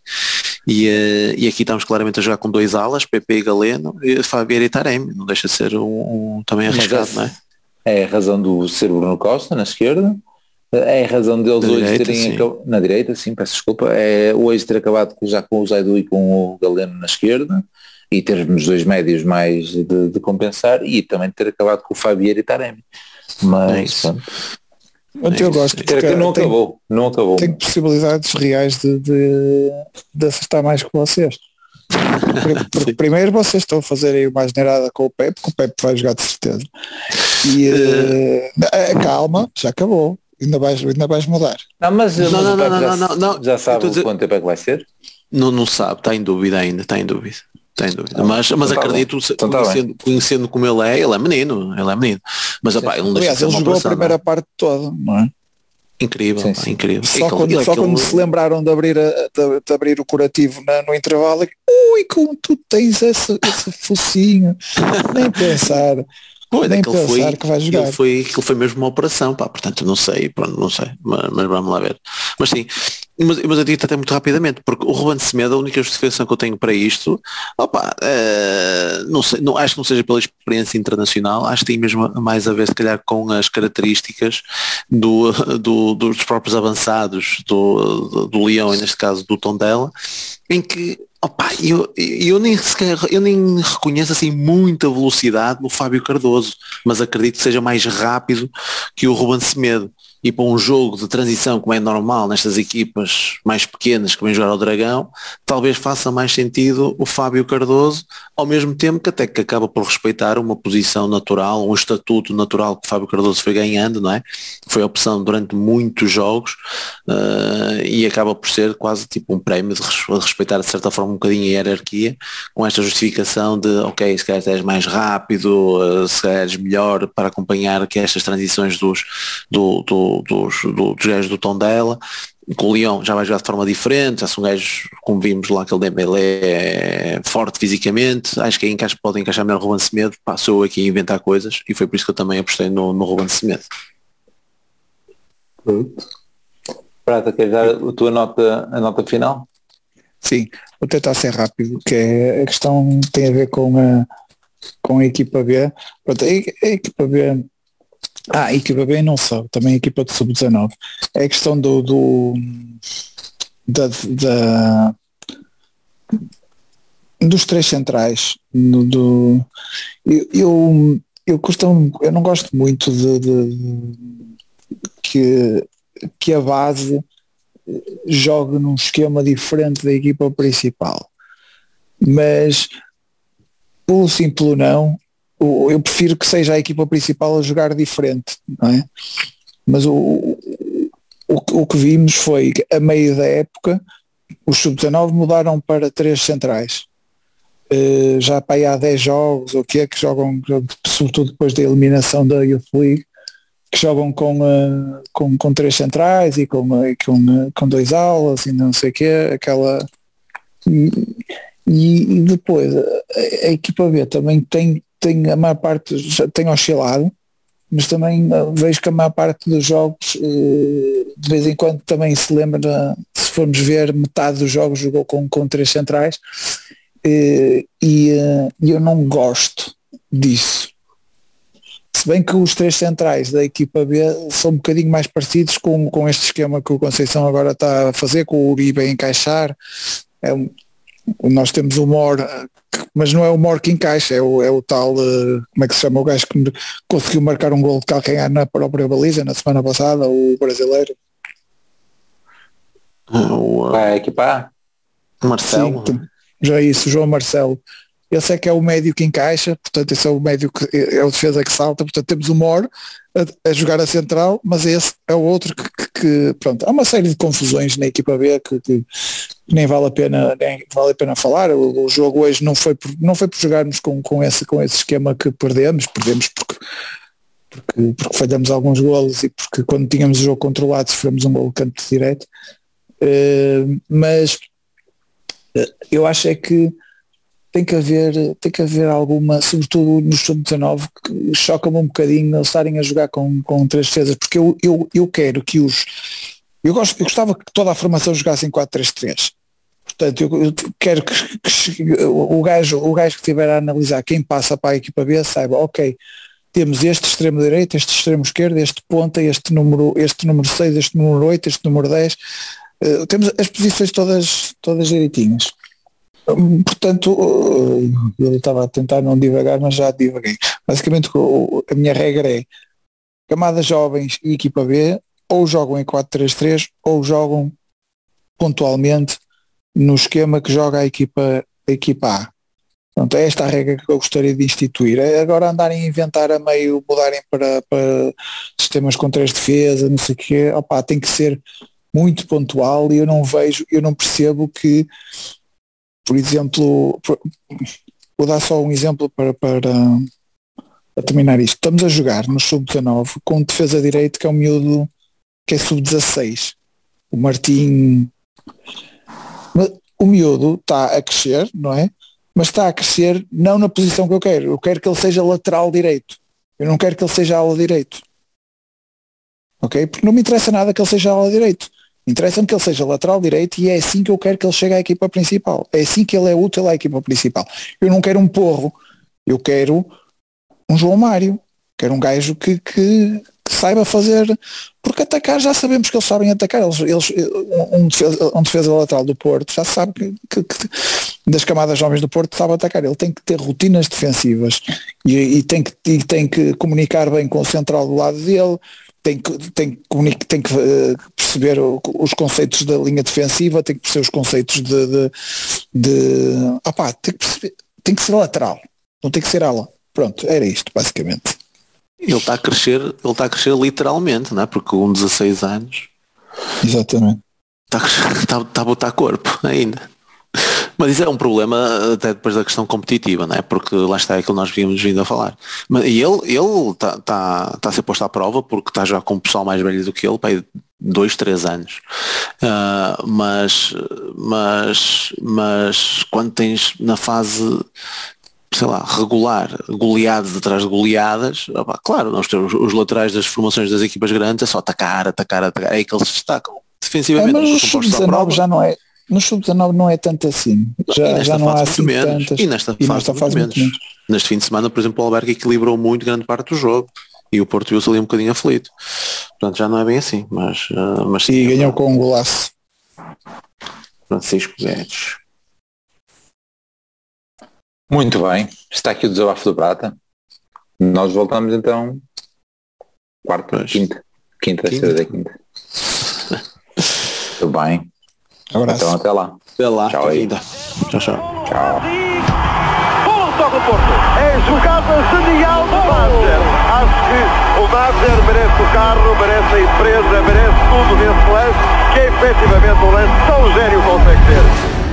E, uh, e aqui estamos claramente a jogar com dois alas, PP e Galeno, e Fabieira e Taremi, não deixa de ser um, um também arriscado, não é? É a razão do ser Bruno Costa na esquerda, é a razão deles na hoje direita, terem acabado, na direita, sim, peço desculpa, é hoje ter acabado já com o Zaidu e com o Galeno na esquerda e termos dois médios mais de, de compensar e também ter acabado com o Fabier e Taremi. Mas é Onde eu gosto porque não tem, acabou, não acabou. Tenho possibilidades reais de, de, de acertar mais que vocês. Porque primeiro vocês estão a fazer aí uma asneirada com o Pepe, que o Pepe vai jogar de certeza. E uh, calma, já acabou. Ainda vais, ainda vais mudar. Não, mas, não, mas não, não, já, não, não, já sabe dizer... quanto tempo é que vai ser? Não, não sabe, está em dúvida ainda, está em dúvida. Tem dúvida. Ah, mas, mas então tá acredito, então tá conhecendo, conhecendo, como ele é, ele é menino, ele é menino. Mas opá, ele não Aliás, ele jogou a primeira parte toda, não é? Incrível, sim, sim. incrível. Só, quando, só quando se lembraram de abrir, a, de, de abrir o curativo na, no intervalo, ui, como tu tens esse, esse focinho, nem pensar. Pô, nem pensar foi, que vai jogar. Ele foi, ele foi mesmo uma operação, pá, portanto não sei, pronto, não sei, mas, mas vamos lá ver. Mas sim, mas, mas eu digo até muito rapidamente, porque o Ruben Semedo, a única justificação que eu tenho para isto, opa, uh, não sei, não, acho que não seja pela experiência internacional, acho que tem mesmo mais a ver se calhar com as características do, do dos próprios avançados do, do, do Leão, e neste caso do Tondela, em que Opa, eu, eu, nem sequer, eu nem reconheço assim muita velocidade no Fábio Cardoso, mas acredito que seja mais rápido que o Ruben Semedo e para um jogo de transição, como é normal nestas equipas mais pequenas que vêm jogar ao Dragão, talvez faça mais sentido o Fábio Cardoso, ao mesmo tempo que até que acaba por respeitar uma posição natural, um estatuto natural que o Fábio Cardoso foi ganhando, não é? Foi a opção durante muitos jogos uh, e acaba por ser quase tipo um prémio de respeitar de certa forma um bocadinho a hierarquia, com esta justificação de, ok, se calhar és mais rápido, uh, se calhar és melhor para acompanhar que estas transições dos, do, do dos, do, dos gajos do tom dela. Com o Leão já vai jogar de forma diferente, já são gajos, como vimos lá, aquele Dembélé é forte fisicamente, acho que aí encaixa, pode encaixar melhor o Ruben Semedo, passou aqui a inventar coisas e foi por isso que eu também apostei no, no Ruben Semedo. Prata, queres dar a tua nota, a nota final? Sim, vou tentar ser rápido, que é, a questão tem a ver com a, com a equipa B. Pronto, a, a equipa B ah, equipa B não só, também equipa de sub-19. É a questão do, do da, da, dos três centrais. Do, eu, eu, eu, costumo, eu não gosto muito de, de, que, que a base jogue num esquema diferente da equipa principal. Mas pelo sim, pelo não, eu prefiro que seja a equipa principal a jogar diferente, não é? Mas o, o, o que vimos foi que a meio da época os sub-19 mudaram para três centrais. Uh, já para aí há 10 jogos, o que é que jogam, sobretudo depois da eliminação da Youth League, que jogam com, uh, com, com três centrais e com, uh, com, com dois aulas e não sei o quê, aquela. E, e, depois a, a, equipa B também tem, tem a maior parte, já tem oscilado, mas também vejo que a maior parte dos jogos de vez em quando também se lembra, se formos ver, metade dos jogos jogou com, com três centrais e, e eu não gosto disso. Se bem que os três centrais da equipa B são um bocadinho mais parecidos com, com este esquema que o Conceição agora está a fazer, com o Uribe a encaixar. É nós temos o Mor, mas não é o Mor que encaixa, é o, é o tal, uh, como é que se chama o gajo que conseguiu marcar um gol de calcanhar na própria baliza na semana passada, o brasileiro. O, Vai equipar? Marcelo. Sim, já é isso, João Marcelo. Esse é que é o médio que encaixa, portanto esse é o médio que é o defesa que salta, portanto temos o Mor a, a, jogar a central, mas esse é o outro que, que, que, pronto, há uma série de confusões na equipa B que, que nem vale a pena, nem vale a pena falar. O, o, jogo hoje não foi por, não foi por jogarmos com, com, esse, com esse esquema que perdemos, perdemos porque, porque, porque falhamos alguns golos e porque quando tínhamos o jogo controlado sofremos um gol canto direto. Uh, mas uh, eu acho é que tem que haver, tem que haver alguma, sobretudo no sub-19, que choca-me um bocadinho eles estarem a jogar com, com três defesas, porque eu, eu, eu quero que os. Eu, gosto, eu gostava que toda a formação jogasse em 4-3-3. Portanto, eu, eu quero que, que, o, gajo, o gajo que estiver a analisar quem passa para a equipa B saiba, ok, temos este extremo direito, este extremo esquerdo, este ponta, este número, este número 6, este número 8, este número 10. Uh, eh, temos as posições todas, todas direitinhas. Portanto, eu estava a tentar não divagar, mas já divaguei. Basicamente, a minha regra é camadas jovens e equipa B ou jogam em 4-3-3 ou jogam pontualmente no esquema que joga a equipa, a equipa A. Pronto, é esta a regra que eu gostaria de instituir. É agora andarem a inventar a meio, mudarem para, para sistemas com três defesas, não sei o quê, opá, tem que ser muito pontual e eu não vejo, eu não percebo que por exemplo, vou dar só um exemplo para, para, para terminar isto. Estamos a jogar no sub-19 com um defesa direito que é um miúdo que é sub-16. O Martim. O miúdo está a crescer, não é? Mas está a crescer não na posição que eu quero. Eu quero que ele seja lateral direito. Eu não quero que ele seja ala direito. Ok? Porque não me interessa nada que ele seja ala direito. Interessa-me que ele seja lateral direito e é assim que eu quero que ele chegue à equipa principal. É assim que ele é útil à equipa principal. Eu não quero um porro, eu quero um João Mário. Quero um gajo que, que, que saiba fazer, porque atacar já sabemos que eles sabem atacar. Eles, eles, um, defesa, um defesa lateral do Porto já sabe que, que, que, das camadas jovens do Porto sabe atacar. Ele tem que ter rotinas defensivas e, e, tem, que, e tem que comunicar bem com o central do lado dele, tem que, tem, que, tem que uh, perceber os conceitos da linha defensiva, tem que perceber os conceitos de, de, de tem que perceber, tem que ser lateral, não tem que ser ala. Pronto, era isto basicamente. Ele está a crescer, ele está a crescer literalmente, não é? Porque com 16 anos. Exatamente. Está a, crescer, está, está a botar corpo ainda. Mas isso é um problema até depois da questão competitiva, não é? Porque lá está aquilo que nós vimos vindo a falar. Mas, e ele está tá, tá a ser posto à prova porque está já com um pessoal mais velho do que ele, pai, dois, três anos. Uh, mas, mas, mas quando tens na fase sei lá, regular, goleadas atrás de goleadas, opa, claro, nós temos os laterais das formações das equipas grandes, é só atacar, atacar, atacar, é aí que eles se destacam. Defensivamente, é, mas o sub-19 já não é, no sub-19 não é tanto assim. Já, já não há assim menos. tantas. E nesta, e fase, nesta fase menos. menos. Neste fim de semana, por exemplo, o Albergue equilibrou muito grande parte do jogo e o Porto viu-se ali um bocadinho aflito. Portanto, já não é bem assim, mas... Uh, mas sim, e ganhou com um golaço. Francisco Guedes. Muito bem, está aqui o desabafo do Prata. Nós voltamos então quarta, quinta. Quinta, quinta. quinta. Tudo bem. Abraço. Então até lá. Até lá. Tchau aí. Tchau, tchau. Tchau. toca o Porto. É jogada genial do. Acho que o merece o carro, merece a empresa, merece tudo nesse lance, que é efetivamente um lance tão gênio consegue ser.